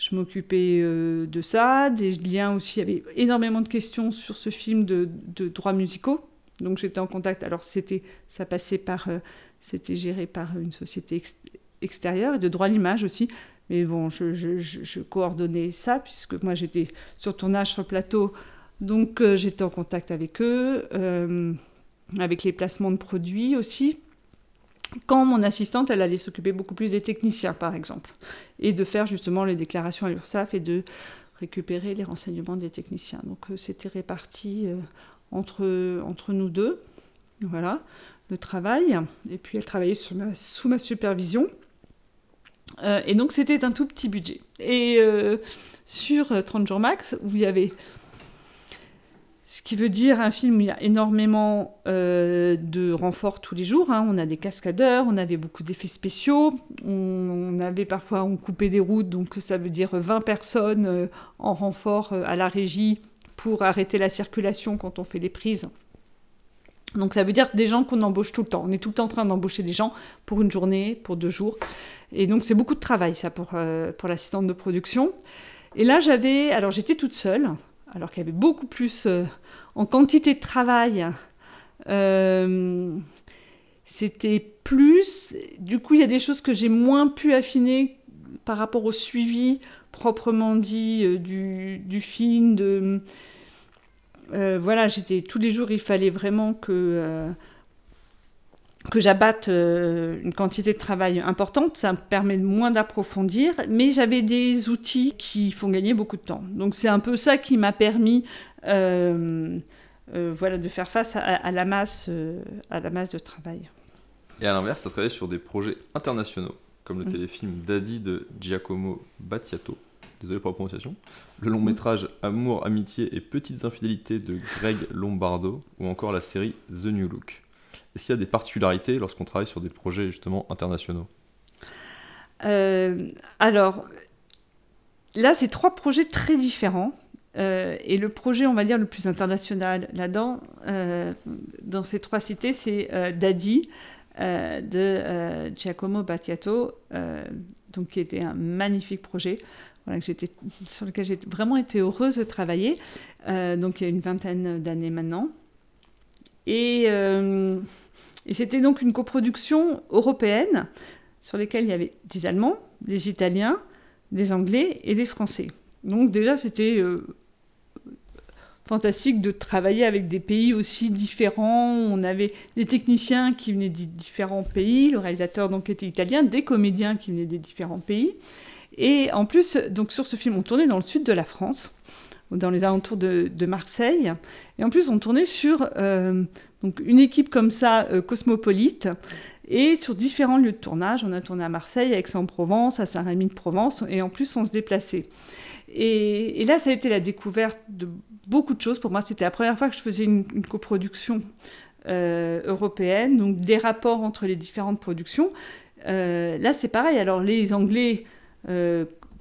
je m'occupais euh, de ça, des liens aussi. Il y avait énormément de questions sur ce film de, droits musicaux. Donc j'étais en contact. Alors c'était, ça passait par, euh, c'était géré par une société extérieure et de droit à l'image aussi. Mais bon, je, coordonnais ça puisque moi j'étais sur tournage sur le plateau, donc euh, j'étais en contact avec eux, avec les placements de produits aussi quand mon assistante, elle allait s'occuper beaucoup plus des techniciens, par exemple, et de faire justement les déclarations à l'URSSAF et de récupérer les renseignements des techniciens. Donc euh, c'était réparti euh, entre, entre nous deux. voilà, le travail. Et puis elle travaillait sous ma supervision. et donc c'était un tout petit budget. Et sur 30 jours max, où il y avait ce qui veut dire un film où il y a énormément euh, de renforts tous les jours. Hein. On a des cascadeurs, on avait beaucoup d'effets spéciaux, on, avait parfois, on coupait des routes, donc ça veut dire 20 personnes euh, en renfort euh, à la régie pour arrêter la circulation quand on fait les prises. Donc ça veut dire des gens qu'on embauche tout le temps. On est tout le temps en train d'embaucher des gens pour une journée, pour deux jours. Et donc c'est beaucoup de travail ça pour, pour l'assistante de production. Et là j'avais, alors j'étais toute seule, alors qu'il y avait beaucoup plus euh, en quantité de travail. Euh, c'était plus. Du coup, il y a des choses que j'ai moins pu affiner par rapport au suivi proprement dit euh, du, film. De, voilà, j'étais tous les jours, il fallait vraiment que que j'abatte euh, une quantité de travail importante, ça me permet moins d'approfondir, mais j'avais des outils qui font gagner beaucoup de temps. Donc c'est un peu ça qui m'a permis euh, euh, voilà, de faire face à, la masse, à la masse de travail. Et à l'inverse, tu as travaillé sur des projets internationaux, comme le mm. téléfilm Daddy de Giacomo Battiato, désolé pour la prononciation, le long métrage Amour, Amitié et Petites Infidélités de Greg Lombardo, ou encore la série The New Look. Est-ce qu'il y a des particularités lorsqu'on travaille sur des projets justement internationaux? Euh, Alors, là, c'est trois projets très différents. Euh, et le projet, on va dire, le plus international là-dedans, euh, dans ces trois cités, c'est Daddy de Giacomo Battiato, donc, qui était un magnifique projet. Sur lequel j'ai vraiment été heureuse de travailler, donc il y a une vingtaine d'années maintenant. Et, euh, et c'était donc une coproduction européenne sur laquelle il y avait des Allemands, des Italiens, des Anglais et des Français. Donc déjà, c'était euh, fantastique de travailler avec des pays aussi différents. On avait des techniciens qui venaient des différents pays, le réalisateur donc était italien, des comédiens qui venaient des différents pays. Et en plus, donc sur ce film, on tournait dans le sud de la France dans les alentours de, Marseille. Et en plus, on tournait sur euh, donc une équipe comme ça, euh, cosmopolite, et sur différents lieux de tournage. On a tourné à Marseille, à Aix-en-Provence, à Saint-Rémy-de-Provence, et en plus, on se déplaçait. Et, là, ça a été la découverte de beaucoup de choses. Pour moi, c'était la première fois que je faisais une, coproduction euh, européenne, donc des rapports entre les différentes productions. là, c'est pareil. Alors, les Anglais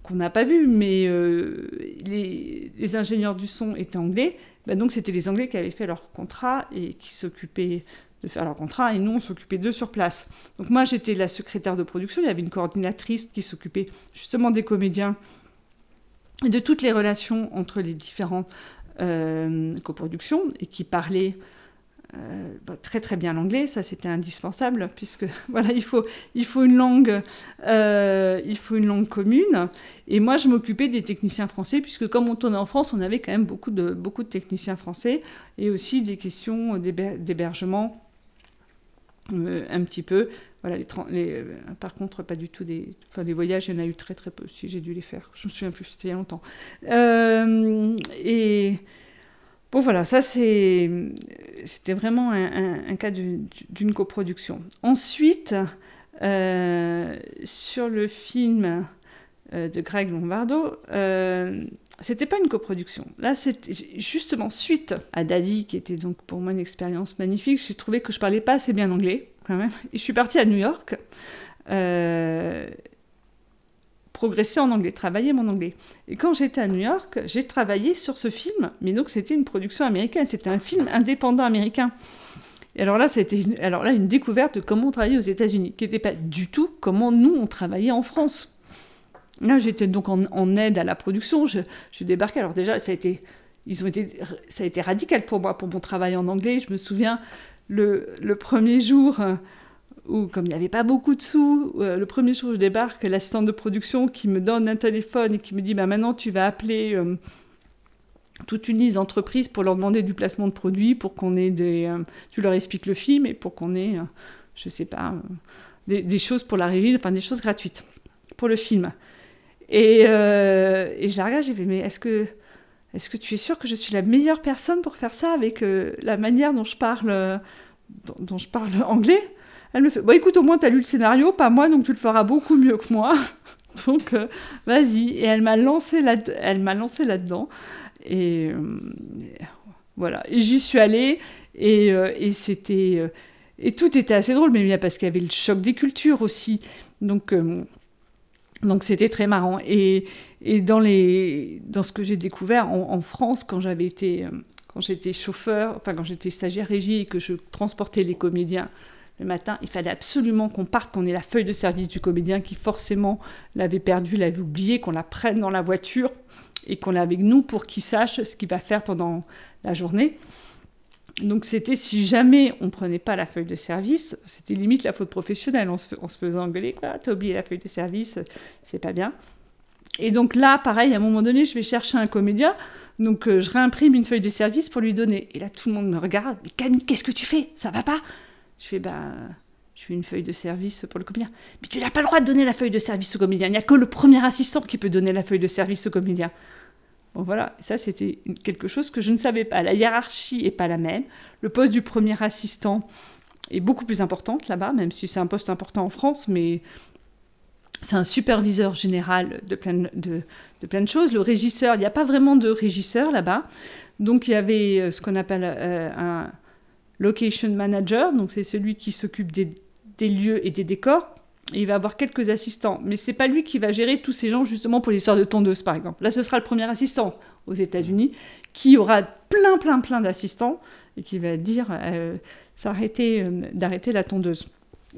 qu'on n'a pas vu, mais euh, les, ingénieurs du son étaient anglais. Bah, donc c'était les Anglais qui avaient fait leur contrat et qui s'occupaient de faire leur contrat, et nous on s'occupait d'eux sur place. Donc moi j'étais la secrétaire de production, il y avait une coordinatrice qui s'occupait justement des comédiens et de toutes les relations entre les différentes euh, coproductions et qui parlait euh, bah, très très bien l'anglais, ça c'était indispensable puisque *laughs* voilà il faut il faut une langue euh, il faut une langue commune. Et moi je m'occupais des techniciens français puisque comme on tournait en France on avait quand même beaucoup de beaucoup de techniciens français et aussi des questions d'hébergement euh, un petit peu. Voilà les, par contre pas du tout des enfin des voyages il y en a eu très très peu si j'ai dû les faire je me souviens plus c'était il y a longtemps. Et Bon voilà, ça c'était vraiment un, cas d'une coproduction. Ensuite, euh, sur le film euh, de Greg Lombardo, euh, c'était pas une coproduction. Là, c'était justement suite à Daddy, qui était donc pour moi une expérience magnifique. J'ai trouvé que je parlais pas assez bien anglais quand même. Et je suis partie à New York. Progresser en anglais, travailler mon anglais. Et quand j'étais à New York, j'ai travaillé sur ce film, mais donc c'était une production américaine, c'était un film indépendant américain. Et alors là, c'était alors là une découverte de comment on travaillait aux États-Unis, qui n'était pas du tout comment nous on travaillait en France. Là, j'étais donc en, aide à la production. Je, je débarquais. Alors déjà, ça a été, ils ont été, ça a été radical pour moi pour mon travail en anglais. Je me souviens le, le premier jour où comme il n'y avait pas beaucoup de sous, euh, le premier jour où je débarque, l'assistante de production qui me donne un téléphone et qui me dit bah, maintenant tu vas appeler euh, toute une liste d'entreprises pour leur demander du placement de produits, pour qu'on ait des... Euh, tu leur expliques le film et pour qu'on ait, je sais pas, des, choses pour la régie, enfin des choses gratuites pour le film. Et, je la regarde, j'ai dit mais est-ce que... Est-ce que tu es sûr que je suis la meilleure personne pour faire ça avec la manière dont je parle dont, je parle *laughs* anglais? Elle me fait Bon, écoute, au moins, tu as lu le scénario, pas moi, donc tu le feras beaucoup mieux que moi. *laughs* donc, euh, vas-y. Et elle m'a lancé là-dedans. et voilà. Et j'y suis allée. Et, et c'était. et tout était assez drôle, mais bien parce qu'il y avait le choc des cultures aussi. Donc. donc c'était très marrant. Et, et dans, les, dans ce que j'ai découvert en, France, quand j'avais été, euh, quand j'étais chauffeur, enfin quand j'étais stagiaire régie et que je transportais les comédiens le matin, il fallait absolument qu'on parte, qu'on ait la feuille de service du comédien qui forcément l'avait perdu, l'avait oublié, qu'on la prenne dans la voiture et qu'on l'ait avec nous pour qu'il sache ce qu'il va faire pendant la journée. Donc c'était si jamais on prenait pas la feuille de service, c'était limite la faute professionnelle. On se, on faisait engueuler, t'as oublié la feuille de service, c'est pas bien. Et donc là, pareil, à un moment donné, je vais chercher un comédien. Donc euh, je réimprime une feuille de service pour lui donner. Et là, tout le monde me regarde. Mais Camille, qu'est-ce que tu fais? Ça va pas? Je fais, bah, je fais une feuille de service pour le comédien. Mais tu n'as pas le droit de donner la feuille de service au comédien. Il n'y a que le premier assistant qui peut donner la feuille de service au comédien. Bon voilà, ça c'était quelque chose que je ne savais pas. La hiérarchie est pas la même. Le poste du premier assistant est beaucoup plus important là-bas, même si c'est un poste important en France, mais c'est un superviseur général de plein de, de, choses. Le régisseur, il n'y a pas vraiment de régisseur là-bas. Donc il y avait euh, ce qu'on appelle euh, un location manager, donc c'est celui qui s'occupe des, lieux et des décors. Il va avoir quelques assistants, mais c'est pas lui qui va gérer tous ces gens justement pour l'histoire de tondeuse par exemple. Là, ce sera le premier assistant aux États-Unis qui aura plein, plein, plein d'assistants et qui va dire euh, d'arrêter la tondeuse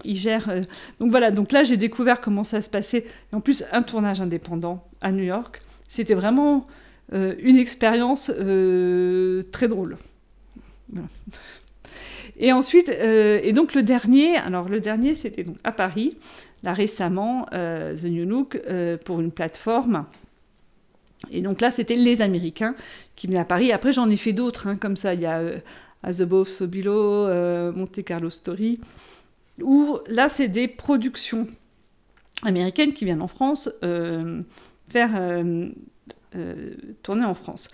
il gère. Euh, donc voilà, donc là j'ai découvert comment ça se passait. Et en plus, un tournage indépendant à New York, c'était vraiment euh, une expérience euh, très drôle. Et ensuite, et donc le dernier, alors le dernier c'était donc à Paris, là récemment, The New Look, pour une plateforme. Et donc là, c'était les Américains qui venaient à Paris. Après, j'en ai fait d'autres, hein, comme ça. Il y a Azebov Sobilo, Monte Carlo Story où là, c'est des productions américaines qui viennent en France euh, faire euh, euh, tourner en France.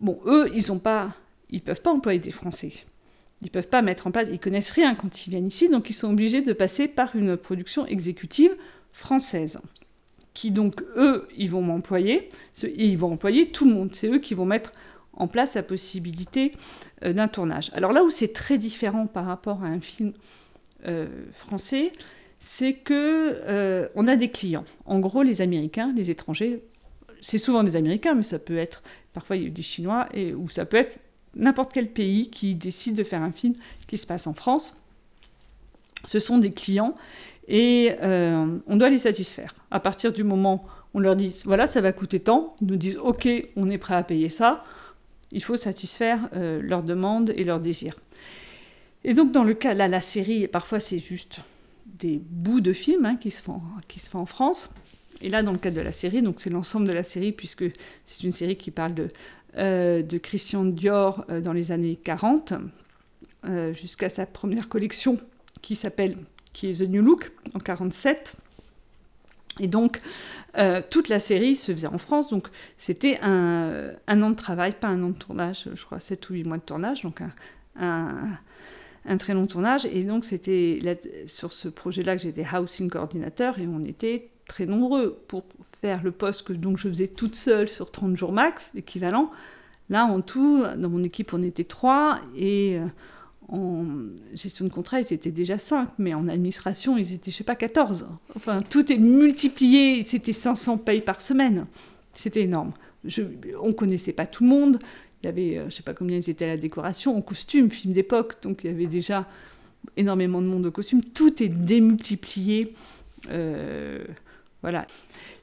Bon, eux, ils ont pas, ils peuvent pas employer des Français. Ils peuvent pas mettre en place, ils connaissent rien quand ils viennent ici, donc ils sont obligés de passer par une production exécutive française. Qui donc, eux, ils vont m'employer, et ils vont employer tout le monde. C'est eux qui vont mettre en place la possibilité d'un tournage. Alors là où c'est très différent par rapport à un film euh, français, c'est que euh, on a des clients. En gros, les Américains, les étrangers, c'est souvent des Américains, mais ça peut être parfois des Chinois et ou ça peut être n'importe quel pays qui décide de faire un film qui se passe en France. Ce sont des clients et euh, on doit les satisfaire. À partir du moment où on leur dit voilà ça va coûter tant, ils nous disent ok on est prêt à payer ça. Il faut satisfaire leurs demandes et leurs désirs. Et donc, dans le cas, là, la série, parfois, c'est juste des bouts de films hein, qui, se font, qui se font en France. Et là, dans le cadre de la série, donc c'est l'ensemble de la série, puisque c'est une série qui parle de, euh, de Christian Dior euh, dans les années 40, euh, jusqu'à sa première collection qui s'appelle, qui est The New Look, en 47. Et donc, toute la série se faisait en France, donc c'était un, un, an de travail, pas un an de tournage, je crois 7 ou 8 mois de tournage, donc un, un un très long tournage. Et donc, c'était sur ce projet-là que j'étais housing coordinateur et on était très nombreux pour faire le poste que donc, je faisais toute seule sur 30 jours max, l'équivalent. Là, en tout, dans mon équipe, on était trois et euh, en gestion de contrat, ils étaient déjà cinq, mais en administration, ils étaient, je sais pas, 14. Enfin, tout est multiplié, c'était 500 payes par semaine. C'était énorme. Je, on connaissait pas tout le monde, il y avait, euh, je sais pas combien ils étaient à la décoration, en costume, film d'époque, donc il y avait déjà énormément de monde au costume. Tout est démultiplié. Euh, voilà.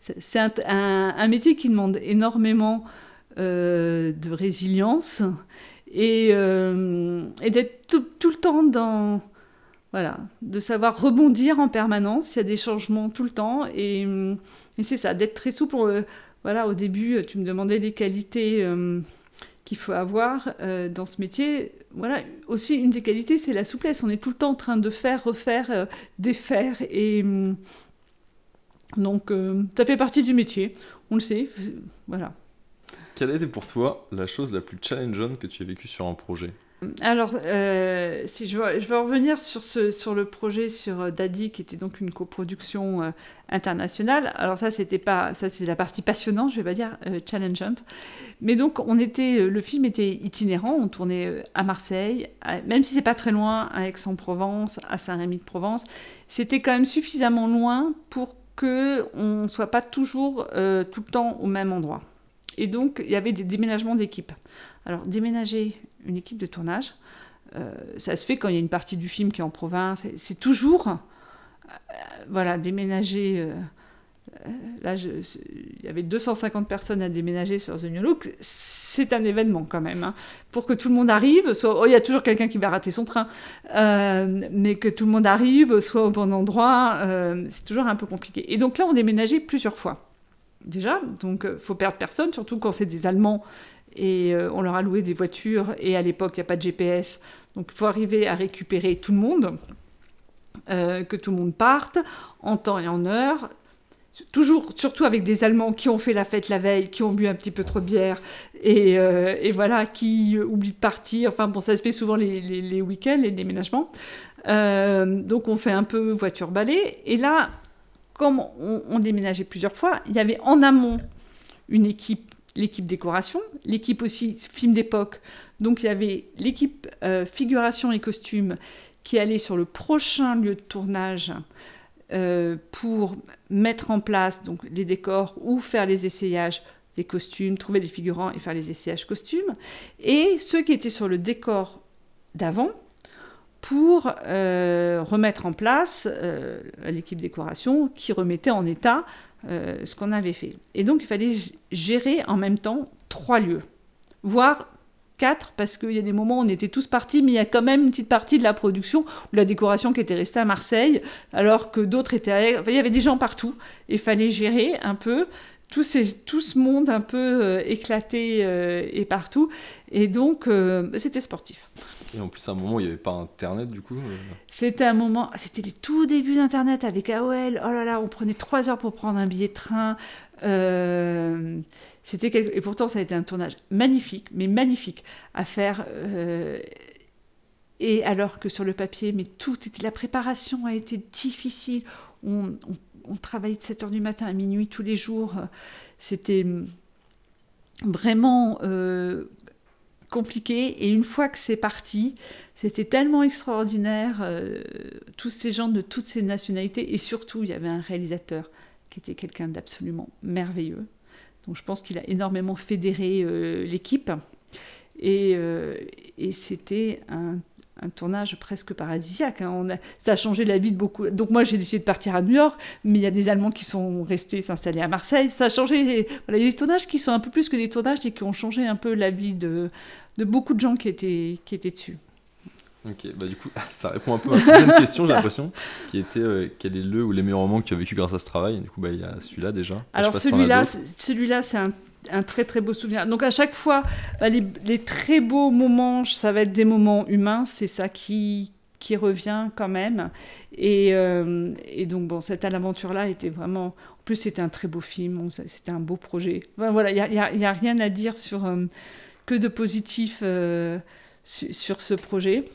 C'est un, métier qui demande énormément euh, de résilience et, d'être tout, le temps dans. Voilà, de savoir rebondir en permanence. Il y a des changements tout le temps et, c'est ça, d'être très souple. voilà, au début, tu me demandais les qualités qu'il faut avoir euh, dans ce métier. Voilà, aussi une des qualités, c'est la souplesse. On est tout le temps en train de faire, refaire, euh, défaire. Et donc, euh, ça fait partie du métier. On le sait. Voilà. Quelle a été pour toi la chose la plus challengeante que tu as vécue sur un projet? Alors, euh, si je, veux, je veux revenir sur, ce, sur le projet sur euh, Daddy, qui était donc une coproduction euh, internationale. Alors ça, c'était pas, ça c'est la partie passionnante, je vais pas dire challengeante. Mais donc, on était, le film était itinérant. On tournait à Marseille, même si c'est pas très loin, à Aix-en-Provence, à Saint-Rémy-de-Provence. C'était quand même suffisamment loin pour que on soit pas toujours tout le temps au même endroit. Et donc, il y avait des déménagements d'équipes. Alors, déménager une équipe de tournage, euh, ça se fait quand il y a une partie du film qui est en province. C'est toujours, euh, voilà, déménager. Euh, là, il y avait 250 personnes à déménager sur The New Look. C'est un événement quand même. Hein. Pour que tout le monde arrive, oh, il y a toujours quelqu'un qui va rater son train, mais que tout le monde arrive, soit au bon endroit, c'est toujours un peu compliqué. Et donc là, on déménageait plusieurs fois. Déjà, donc faut perdre personne, surtout quand c'est des Allemands et euh, on leur a loué des voitures et à l'époque il n'y a pas de GPS donc il faut arriver à récupérer tout le monde euh, que tout le monde parte en temps et en heure toujours surtout avec des Allemands qui ont fait la fête la veille qui ont bu un petit peu trop de bière et, euh, voilà qui oublient de partir. Enfin bon ça se fait souvent les, week-ends les déménagements. Donc on fait un peu voiture balai. Et là comme on, déménageait plusieurs fois il y avait en amont une équipe l'équipe décoration, l'équipe aussi film d'époque. Donc il y avait l'équipe euh, figuration et costume qui allait sur le prochain lieu de tournage euh, pour mettre en place donc, les décors ou faire les essayages des costumes, trouver des figurants et faire les essayages costumes. Et ceux qui étaient sur le décor d'avant pour euh, remettre en place l'équipe décoration qui remettait en état euh, ce qu'on avait fait. Et donc il fallait gérer en même temps trois lieux, voire parce qu'il y a des moments où on était tous partis, mais il y a quand même une petite partie de la production ou la décoration qui était restée à Marseille, alors que d'autres étaient à... Enfin, il y avait des gens partout, il fallait gérer un peu tout, ces, tout ce monde un peu euh, éclaté euh, et partout, et donc c'était sportif. Et en plus, à un moment, il n'y avait pas Internet, du coup euh. C'était un moment, c'était les tout débuts d'Internet avec AOL. Oh là là, on prenait trois heures pour prendre un billet de train. Euh, Et pourtant, ça a été un tournage magnifique, mais magnifique à faire. Euh, et alors que sur le papier, mais tout était. La préparation a été difficile. On, travaillait de 7 heures du matin à minuit tous les jours. C'était vraiment compliqué. Et une fois que c'est parti, c'était tellement extraordinaire, euh, tous ces gens de toutes ces nationalités. Et surtout, il y avait un réalisateur qui était quelqu'un d'absolument merveilleux. Je pense qu'il a énormément fédéré euh, l'équipe. Et, euh, c'était un tournage presque paradisiaque. Hein. Ça a changé la vie de beaucoup. Donc moi j'ai décidé de partir à New York, mais il y a des Allemands qui sont restés s'installer à Marseille. Ça a changé. Voilà, il y a des tournages qui sont un peu plus que des tournages et qui ont changé un peu la vie de, de beaucoup de gens qui étaient, qui étaient dessus. Ok, bah du coup, *laughs* ça répond un peu à la deuxième question, j'ai l'impression, qui était euh, quel est le ou les meilleurs moments que tu as vécu grâce à ce travail? Du coup, bah, il y a celui-là déjà. Alors celui-là, celui-là, c'est un un très très beau souvenir. Donc à chaque fois, bah, les, très beaux moments, ça va être des moments humains, c'est ça qui, qui revient quand même. Et, euh, et donc bon, cette aventure-là était vraiment... En plus, c'était un très beau film, c'était un beau projet. voilà, il n'y a, y a, rien à dire sur, euh, que de positif sur ce projet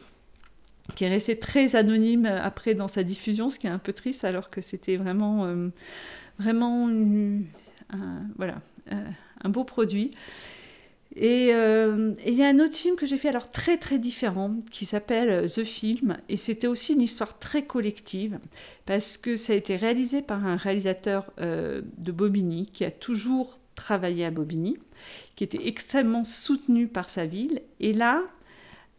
qui est resté très anonyme après dans sa diffusion, ce qui est un peu triste alors que c'était vraiment, vraiment, voilà, un beau produit. Euh, et il y a un autre film que j'ai fait alors très très différent qui s'appelle The Film et c'était aussi une histoire très collective parce que ça a été réalisé par un réalisateur euh, de Bobigny qui a toujours travaillé à Bobigny, qui était extrêmement soutenu par sa ville et là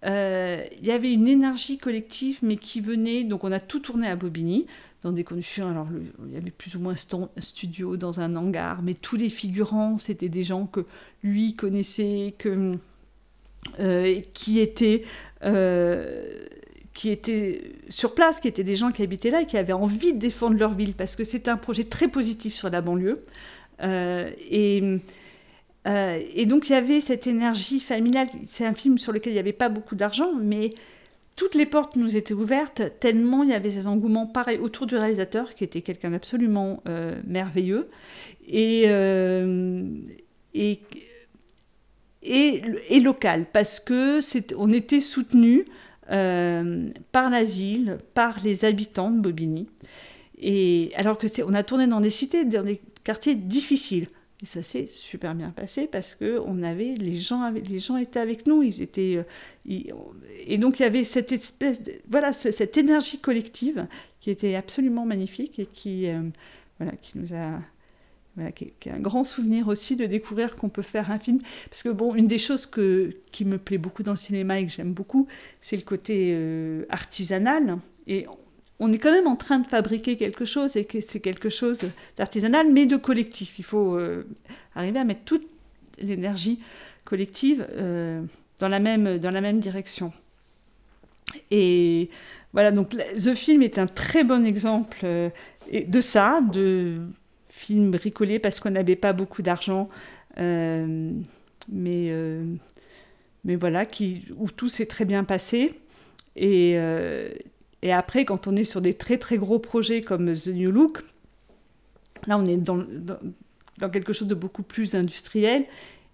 euh, il y avait une énergie collective mais qui venait donc on a tout tourné à Bobigny dans des conditions. Alors, il y avait plus ou moins un studio dans un hangar, mais tous les figurants, c'était des gens que lui connaissait, que, euh, qui étaient. Euh, qui étaient sur place, qui étaient des gens qui habitaient là et qui avaient envie de défendre leur ville, parce que c'était un projet très positif sur la banlieue. Euh, et, donc il y avait cette énergie familiale. C'est un film sur lequel il n'y avait pas beaucoup d'argent, mais toutes les portes nous étaient ouvertes, tellement il y avait ces engouements pareils autour du réalisateur, qui était quelqu'un d'absolument euh, merveilleux. Et, euh, et, et, et local, parce que on était soutenu par la ville, par les habitants de Bobigny. Et alors que on a tourné dans des cités, dans des quartiers difficiles. Et ça s'est super bien passé parce que on avait les gens, les gens étaient avec nous, ils étaient euh, et donc il y avait cette espèce, voilà, cette énergie collective qui était absolument magnifique et qui, euh, voilà, qui nous a voilà, qui, est, un grand souvenir aussi de découvrir qu'on peut faire un film. Parce que, bon, une des choses que, qui me plaît beaucoup dans le cinéma et que j'aime beaucoup, c'est le côté euh, artisanal. Et on est quand même en train de fabriquer quelque chose et c'est quelque chose d'artisanal, mais de collectif. Il faut euh, arriver à mettre toute l'énergie collective euh, dans, la même, direction. Et voilà, donc The Film est un très bon exemple euh, de ça, de film bricolé parce qu'on n'avait pas beaucoup d'argent, mais, mais voilà, qui, où tout s'est très bien passé. Et et après, quand on est sur des très très gros projets comme The New Look, là on est dans, quelque chose de beaucoup plus industriel.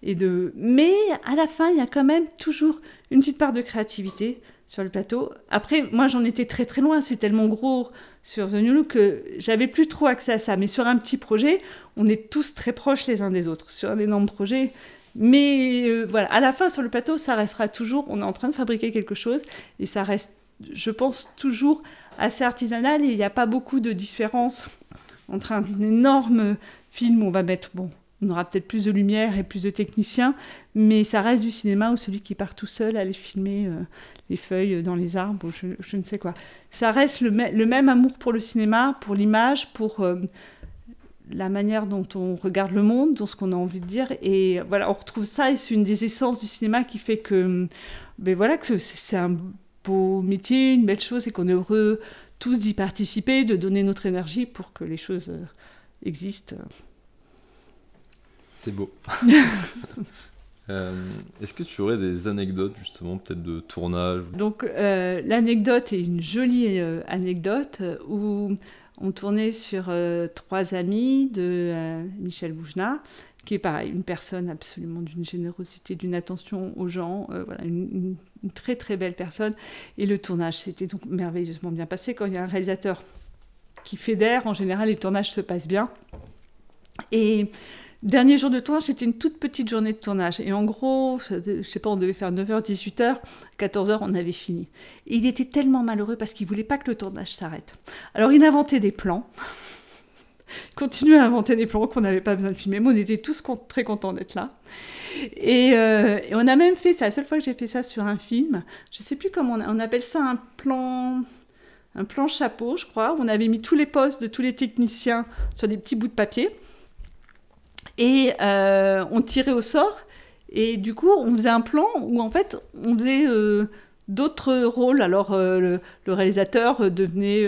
Et de... Mais à la fin, il y a quand même toujours une petite part de créativité sur le plateau. Après, moi j'en étais très très loin, c'est tellement gros sur The New Look que j'avais plus trop accès à ça. Mais sur un petit projet, on est tous très proches les uns des autres. Sur un énorme projet, mais euh, voilà, à la fin sur le plateau, ça restera toujours, on est en train de fabriquer quelque chose et ça reste je pense, toujours assez artisanal il n'y a pas beaucoup de différence entre un énorme film où on va mettre, bon, on aura peut-être plus de lumière et plus de techniciens, mais ça reste du cinéma où celui qui part tout seul aller filmer euh, les feuilles dans les arbres, je, ne sais quoi. Ça reste le, même amour pour le cinéma, pour l'image, pour euh, la manière dont on regarde le monde, dans ce qu'on a envie de dire. Et voilà, on retrouve ça et c'est une des essences du cinéma qui fait que, ben voilà, que c'est un beau métier, une belle chose, et qu'on est heureux tous d'y participer, de donner notre énergie pour que les choses euh, existent. C'est beau. *laughs* Euh, est-ce que tu aurais des anecdotes justement peut-être de tournage Donc euh, l'anecdote est une jolie anecdote où on tournait sur Trois amis de Michel Boujna qui est pareil, une personne absolument d'une générosité, d'une attention aux gens, une, très très belle personne. Et le tournage s'était donc merveilleusement bien passé. Quand il y a un réalisateur qui fédère, en général, les tournages se passent bien. Et dernier jour de tournage, c'était une toute petite journée de tournage. Et en gros, je sais pas, on devait faire 9h, 18h, 14h, on avait fini. Et il était tellement malheureux parce qu'il voulait pas que le tournage s'arrête. Alors il inventait des plans *laughs* continuer à inventer des plans qu'on n'avait pas besoin de filmer. Mais on était tous très contents d'être là. Euh, et, on a même fait, c'est la seule fois que j'ai fait ça sur un film. Je sais plus comment on, appelle ça un plan, un plan chapeau, je crois. On avait mis tous les postes de tous les techniciens sur des petits bouts de papier. Et euh, on tirait au sort. Et du coup, on faisait un plan où en fait, on faisait euh, d'autres rôles. Alors, le, réalisateur devenait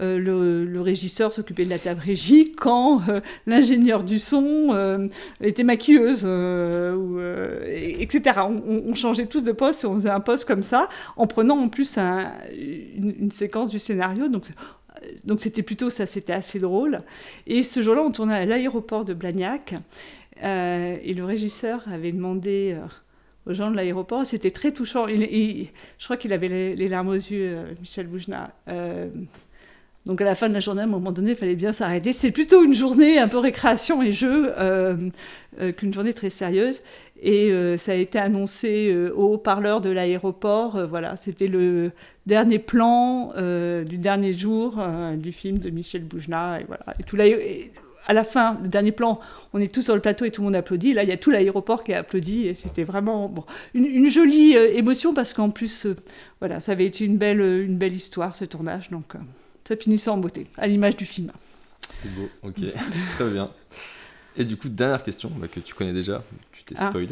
euh, le, régisseur, s'occupait de la table régie, quand l'ingénieur du son était maquilleuse, etc. On, changeait tous de poste et on faisait un poste comme ça, en prenant en plus une, séquence du scénario. Donc, donc c'était plutôt ça, c'était assez drôle. Et ce jour-là, on tournait à l'aéroport de Blagnac. et le régisseur avait demandé aux gens de l'aéroport. C'était très touchant. je crois qu'il avait les, larmes aux yeux, euh, Michel Boujna. Euh, donc à la fin de la journée, à un moment donné, il fallait bien s'arrêter. C'est plutôt une journée un peu récréation et jeu euh, qu'une journée très sérieuse. Et ça a été annoncé au haut-parleur de l'aéroport. voilà, c'était le dernier plan du dernier jour du film de Michel Boujna. Et voilà, à la fin, le dernier plan, on est tous sur le plateau et tout le monde applaudit. Là, il y a tout l'aéroport qui a applaudi et c'était vraiment bon, une, jolie euh, émotion parce qu'en plus, euh, voilà, ça avait été une belle, euh, une belle histoire ce tournage. Donc, ça finissait en beauté, à l'image du film. C'est beau, ok, *laughs* très bien. Et du coup, dernière question bah, que tu connais déjà, tu t'es ah. spoilé.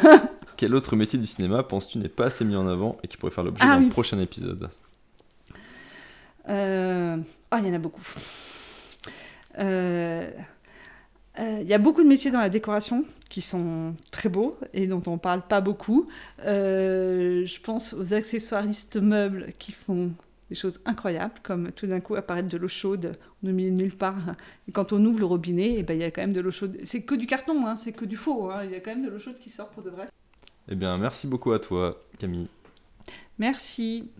*laughs* Quel autre métier du cinéma penses-tu n'est pas assez mis en avant et qui pourrait faire l'objet ah d'un prochain épisode? Oh, il y en a beaucoup. Il euh, euh, y a beaucoup de métiers dans la décoration qui sont très beaux et dont on ne parle pas beaucoup. Euh, je pense aux accessoiristes meubles qui font des choses incroyables, comme tout d'un coup apparaître de l'eau chaude au milieu de nulle part. Et quand on ouvre le robinet, eh ben, il y a quand même de l'eau chaude. C'est que du carton, hein, c'est que du faux. Hein. Il y a quand même de l'eau chaude qui sort pour de vrai. Eh bien, merci beaucoup à toi, Camille. Merci.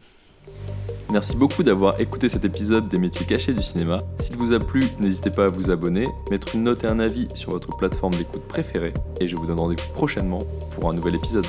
Merci beaucoup d'avoir écouté cet épisode des métiers cachés du cinéma. S'il vous a plu, n'hésitez pas à vous abonner, mettre une note et un avis sur votre plateforme d'écoute préférée, et je vous donne rendez-vous prochainement pour un nouvel épisode.